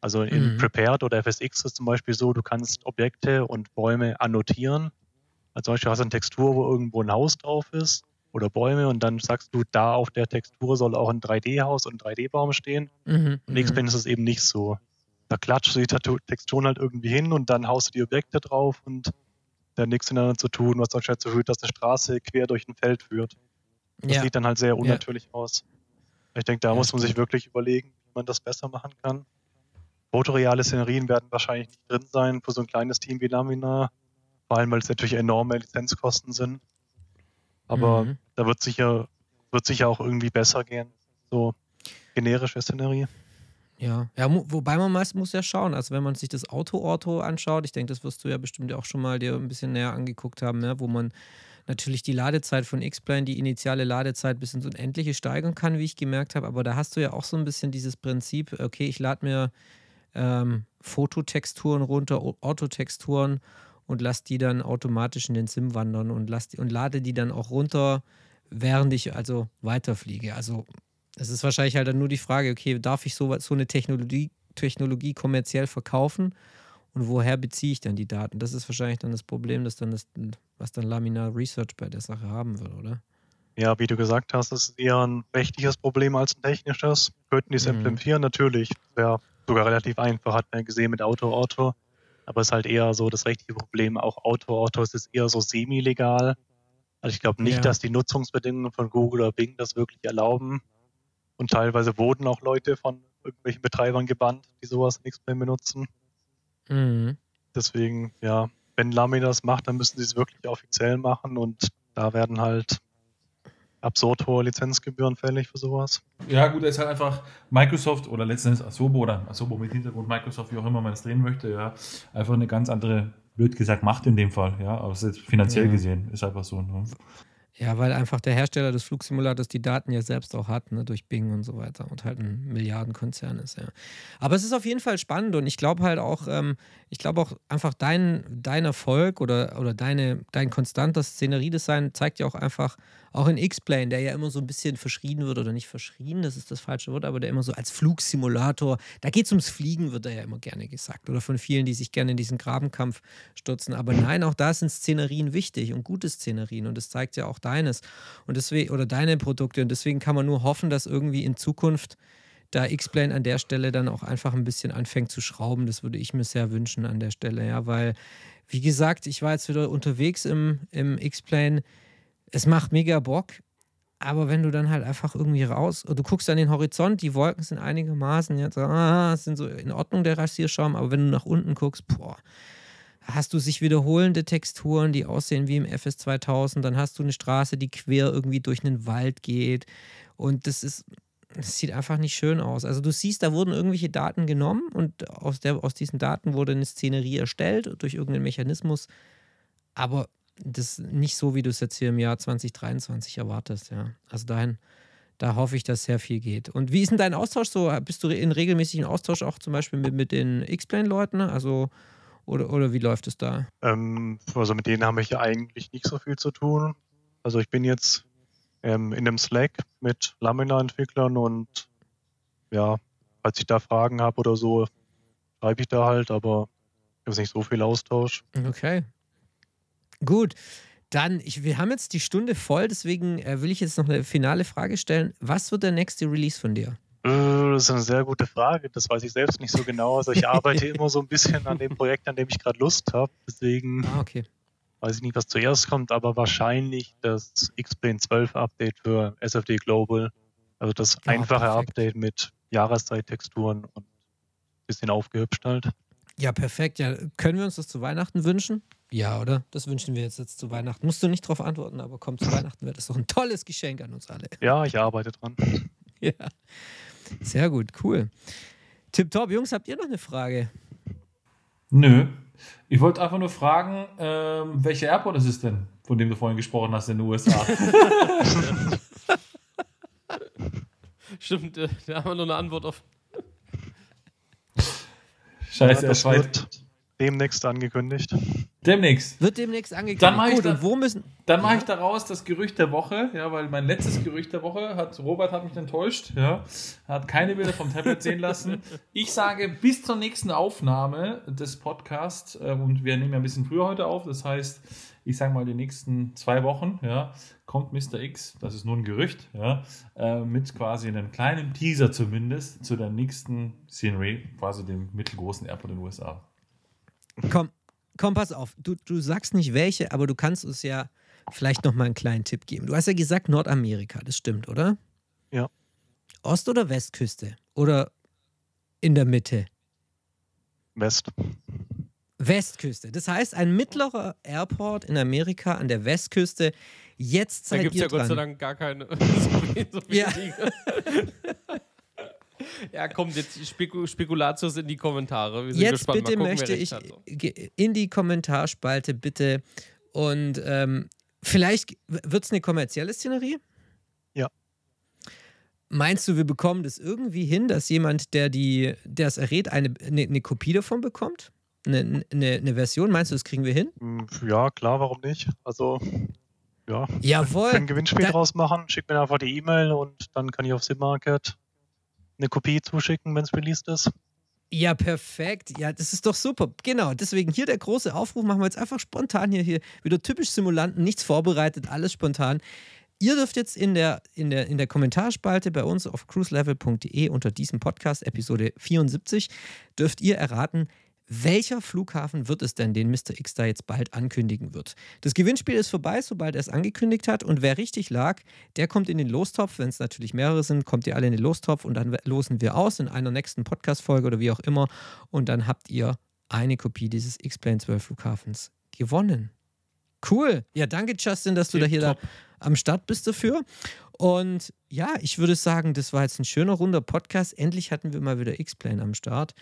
Also in mhm. Prepared oder FSX ist zum Beispiel so, du kannst Objekte und Bäume annotieren. Also zum Beispiel hast du eine Textur, wo irgendwo ein Haus drauf ist oder Bäume und dann sagst du, da auf der Textur soll auch ein 3D-Haus und ein 3D-Baum stehen. Mhm. Und X-Plane mhm. ist es eben nicht so. Da klatscht du die Texturen halt irgendwie hin und dann haust du die Objekte drauf und dann nichts miteinander zu tun, was dann dazu führt, dass eine Straße quer durch ein Feld führt. Das ja. sieht dann halt sehr unnatürlich ja. aus. Ich denke, da ja, muss man sich wirklich überlegen, wie man das besser machen kann. Fotoreale Szenerien werden wahrscheinlich nicht drin sein für so ein kleines Team wie Lamina, vor allem weil es natürlich enorme Lizenzkosten sind. Aber mhm. da wird sicher, wird sicher auch irgendwie besser gehen. So generische Szenerie. Ja, ja wobei man meist muss ja schauen. Also wenn man sich das Auto-Orto anschaut, ich denke, das wirst du ja bestimmt auch schon mal dir ein bisschen näher angeguckt haben, ne? wo man natürlich die Ladezeit von X-Plane, die initiale Ladezeit bis ins Unendliche steigern kann, wie ich gemerkt habe. Aber da hast du ja auch so ein bisschen dieses Prinzip, okay, ich lade mir ähm, Fototexturen runter, Ortotexturen und lasse die dann automatisch in den Sim wandern und, lass die, und lade die dann auch runter, während ich also weiterfliege. Also es ist wahrscheinlich halt dann nur die Frage, okay, darf ich so, so eine Technologie, Technologie kommerziell verkaufen und woher beziehe ich dann die Daten? Das ist wahrscheinlich dann das Problem, das dann das, was dann Laminar Research bei der Sache haben wird, oder? Ja, wie du gesagt hast, ist eher ein rechtliches Problem als ein technisches. Könnten die es mhm. implementieren? Natürlich. Wäre sogar relativ einfach, hat man gesehen mit Auto-Auto. Aber es ist halt eher so das rechtliche Problem. Auch Auto-Auto ist eher so semi-legal. Also ich glaube nicht, ja. dass die Nutzungsbedingungen von Google oder Bing das wirklich erlauben. Und teilweise wurden auch Leute von irgendwelchen Betreibern gebannt, die sowas nichts mehr benutzen. Mhm. Deswegen, ja, wenn Lamy das macht, dann müssen sie es wirklich offiziell machen und da werden halt absurd hohe Lizenzgebühren fällig für sowas. Ja, gut, da ist halt einfach Microsoft oder letztendlich Asobo oder Asobo mit Hintergrund Microsoft, wie auch immer man es drehen möchte, ja, einfach eine ganz andere, blöd gesagt, Macht in dem Fall, ja, aber finanziell ja. gesehen ist einfach so. Ne? Ja, weil einfach der Hersteller des Flugsimulators die Daten ja selbst auch hat, ne, durch Bing und so weiter und halt ein Milliardenkonzern ist, ja. Aber es ist auf jeden Fall spannend und ich glaube halt auch, ähm, ich glaube auch einfach dein, dein Erfolg oder, oder deine, dein konstanter Szeneriedesign zeigt ja auch einfach, auch in X-Plane, der ja immer so ein bisschen verschrien wird oder nicht verschrien, das ist das falsche Wort, aber der immer so als Flugsimulator, da geht es ums Fliegen, wird er ja immer gerne gesagt. Oder von vielen, die sich gerne in diesen Grabenkampf stürzen. Aber nein, auch da sind Szenerien wichtig und gute Szenerien und das zeigt ja auch deines und deswegen, oder deine Produkte. Und deswegen kann man nur hoffen, dass irgendwie in Zukunft da X-Plane an der Stelle dann auch einfach ein bisschen anfängt zu schrauben. Das würde ich mir sehr wünschen an der Stelle, ja, weil, wie gesagt, ich war jetzt wieder unterwegs im, im X-Plane es macht mega Bock, aber wenn du dann halt einfach irgendwie raus, du guckst an den Horizont, die Wolken sind einigermaßen jetzt, ah, sind so in Ordnung der Rasierschaum, aber wenn du nach unten guckst, boah, hast du sich wiederholende Texturen, die aussehen wie im FS 2000, dann hast du eine Straße, die quer irgendwie durch einen Wald geht und das ist, das sieht einfach nicht schön aus. Also du siehst, da wurden irgendwelche Daten genommen und aus, der, aus diesen Daten wurde eine Szenerie erstellt durch irgendeinen Mechanismus, aber das nicht so, wie du es jetzt hier im Jahr 2023 erwartest, ja. Also dahin, da hoffe ich, dass sehr viel geht. Und wie ist denn dein Austausch so? Bist du in regelmäßigen Austausch auch zum Beispiel mit, mit den X-Plane-Leuten? Also, oder, oder wie läuft es da? Ähm, also mit denen habe ich ja eigentlich nicht so viel zu tun. Also ich bin jetzt ähm, in einem Slack mit Lamina-Entwicklern und ja, falls ich da Fragen habe oder so, schreibe ich da halt, aber ich habe nicht so viel Austausch. Okay, Gut, dann, ich, wir haben jetzt die Stunde voll, deswegen äh, will ich jetzt noch eine finale Frage stellen. Was wird der nächste Release von dir? Äh, das ist eine sehr gute Frage. Das weiß ich selbst nicht so genau. Also ich arbeite immer so ein bisschen an dem Projekt, an dem ich gerade Lust habe. Deswegen ah, okay. weiß ich nicht, was zuerst kommt, aber wahrscheinlich das X-Plane 12 Update für SFD Global. Also das ah, einfache perfekt. Update mit Jahreszeittexturen und ein bisschen aufgehübscht halt. Ja, perfekt. Ja, können wir uns das zu Weihnachten wünschen? Ja, oder? Das wünschen wir jetzt, jetzt zu Weihnachten. Musst du nicht darauf antworten, aber komm zu Weihnachten wird das doch ein tolles Geschenk an uns alle. Ja, ich arbeite dran. ja. Sehr gut, cool. Tipptopp, Jungs, habt ihr noch eine Frage? Nö. Ich wollte einfach nur fragen, ähm, welcher Airport ist es denn, von dem du vorhin gesprochen hast in den USA? Stimmt, äh, da haben wir noch eine Antwort auf. Scheiße, Ja, er wird demnächst angekündigt. Demnächst. Wird demnächst angekündigt. Dann mach ich da-. Dann mache ich daraus das Gerücht der Woche, ja, weil mein letztes Gerücht der Woche hat Robert hat mich enttäuscht, ja, hat keine Bilder vom Tablet sehen lassen. Ich sage bis zur nächsten Aufnahme des Podcasts äh, und wir nehmen ja ein bisschen früher heute auf, das heißt, ich sage mal die nächsten zwei Wochen, ja, kommt Mr. X, das ist nur ein Gerücht, ja, äh, mit quasi einem kleinen Teaser zumindest zu der nächsten Scenery, quasi dem mittelgroßen Airport in den USA. Komm, komm, pass auf. Du, du sagst nicht welche, aber du kannst uns ja vielleicht noch mal einen kleinen Tipp geben. Du hast ja gesagt Nordamerika, das stimmt, oder? Ja. Ost- oder Westküste? Oder in der Mitte? West. Westküste. Das heißt, ein mittlerer Airport in Amerika an der Westküste. Jetzt Da seid gibt es ihr ja Gott dran. sei Dank gar keine. so viel- so viel Ja. Ja, kommt jetzt Speku Spekulatius in die Kommentare. Wir sind Jetzt gespannt. bitte gucken, möchte ich hat, so. in die Kommentarspalte bitte und ähm, vielleicht wird es eine kommerzielle Szenerie? Ja. Meinst du, wir bekommen das irgendwie hin, dass jemand, der die, der es errät, eine, eine, eine Kopie davon bekommt? Eine, eine, eine Version? Meinst du, das kriegen wir hin? Hm, Ja, klar, warum nicht? Also, ja, Jawohl. können ein Gewinnspiel da- draus machen. Schickt mir einfach die E-Mail und dann kann ich auf SimMarket eine Kopie zuschicken, wenn es released ist. Ja, perfekt. Ja, das ist doch super. Genau, deswegen hier der große Aufruf. Machen wir jetzt einfach spontan hier, hier wieder typisch Simulanten, nichts vorbereitet, alles spontan. Ihr dürft jetzt in der, in der, in der Kommentarspalte bei uns auf cruiselevel.de unter diesem Podcast, Episode 74, dürft ihr erraten, welcher Flughafen wird es denn, den Mr. X da jetzt bald ankündigen wird. Das Gewinnspiel ist vorbei, sobald er es angekündigt hat. Und wer richtig lag, der kommt in den Lostopf. Wenn es natürlich mehrere sind, kommt ihr alle in den Lostopf und dann losen wir aus in einer nächsten Podcast-Folge oder wie auch immer. Und dann habt ihr eine Kopie dieses X-Plane 12 Flughafens gewonnen. Cool. Ja, danke, Justin, dass du da hier da Top. Am Start bist dafür. Und ja, ich würde sagen, das war jetzt ein schöner, runder Podcast. Endlich hatten wir mal wieder X-Plane am Start.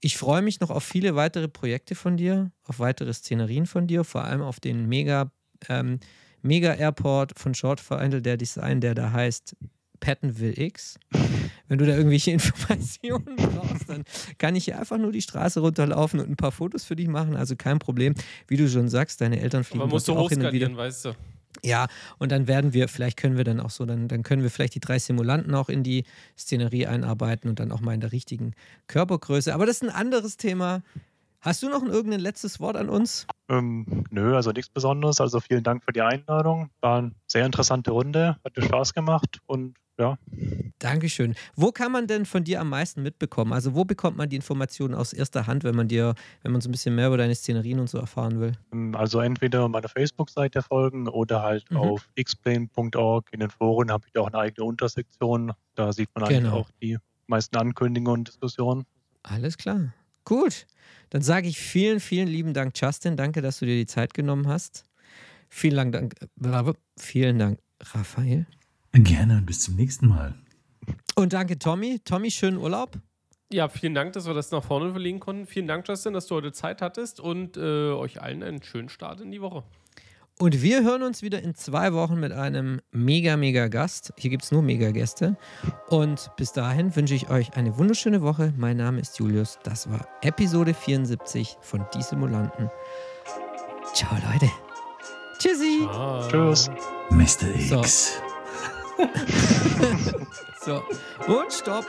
Ich freue mich noch auf viele weitere Projekte von dir, auf weitere Szenerien von dir, vor allem auf den Mega, ähm, Mega Airport von Short Final, der Design, der da heißt Pattonville X. Wenn du da irgendwelche Informationen brauchst, dann kann ich hier einfach nur die Straße runterlaufen und ein paar Fotos für dich machen. Also kein Problem. Wie du schon sagst, deine Eltern fliegen Man muss dort so auch hin und wieder. weißt du. Ja, und dann werden wir, vielleicht können wir dann auch so, dann, dann können wir vielleicht die drei Simulanten auch in die Szenerie einarbeiten und dann auch mal in der richtigen Körpergröße. Aber das ist ein anderes Thema. Hast du noch ein irgendein letztes Wort an uns? Ähm, nö, also nichts Besonderes. Also vielen Dank für die Einladung. War eine sehr interessante Runde, hatte Spaß gemacht und ja, Dankeschön. Wo kann man denn von dir am meisten mitbekommen? Also wo bekommt man die Informationen aus erster Hand, wenn man dir, wenn man so ein bisschen mehr über deine Szenerien und so erfahren will? ähm, also entweder meiner Facebook-Seite folgen oder halt Mhm. auf xplane.org. In den Foren habe ich da auch eine eigene Untersektion. Da sieht man eigentlich Genau. auch die meisten Ankündigungen und Diskussionen. Alles klar. Gut. Dann sage ich vielen, vielen lieben Dank, Justin. Danke, dass du dir die Zeit genommen hast. Vielen Dank, äh, vielen Dank, Raphael. Gerne und bis zum nächsten Mal. Und danke, Tommy. Tommy, schönen Urlaub. Ja, vielen Dank, dass wir das nach vorne verlegen konnten. Vielen Dank, Justin, dass du heute Zeit hattest und äh, euch allen einen schönen Start in die Woche. Und wir hören uns wieder in zwei Wochen mit einem mega, mega Gast. Hier gibt es nur mega Gäste. Und bis dahin wünsche ich euch eine wunderschöne Woche. Mein Name ist Julius. Das war Episode 74 von Die Simulanten. Ciao, Leute. Tschüssi. Ah. Tschüss. Mr. So. So. Und stopp.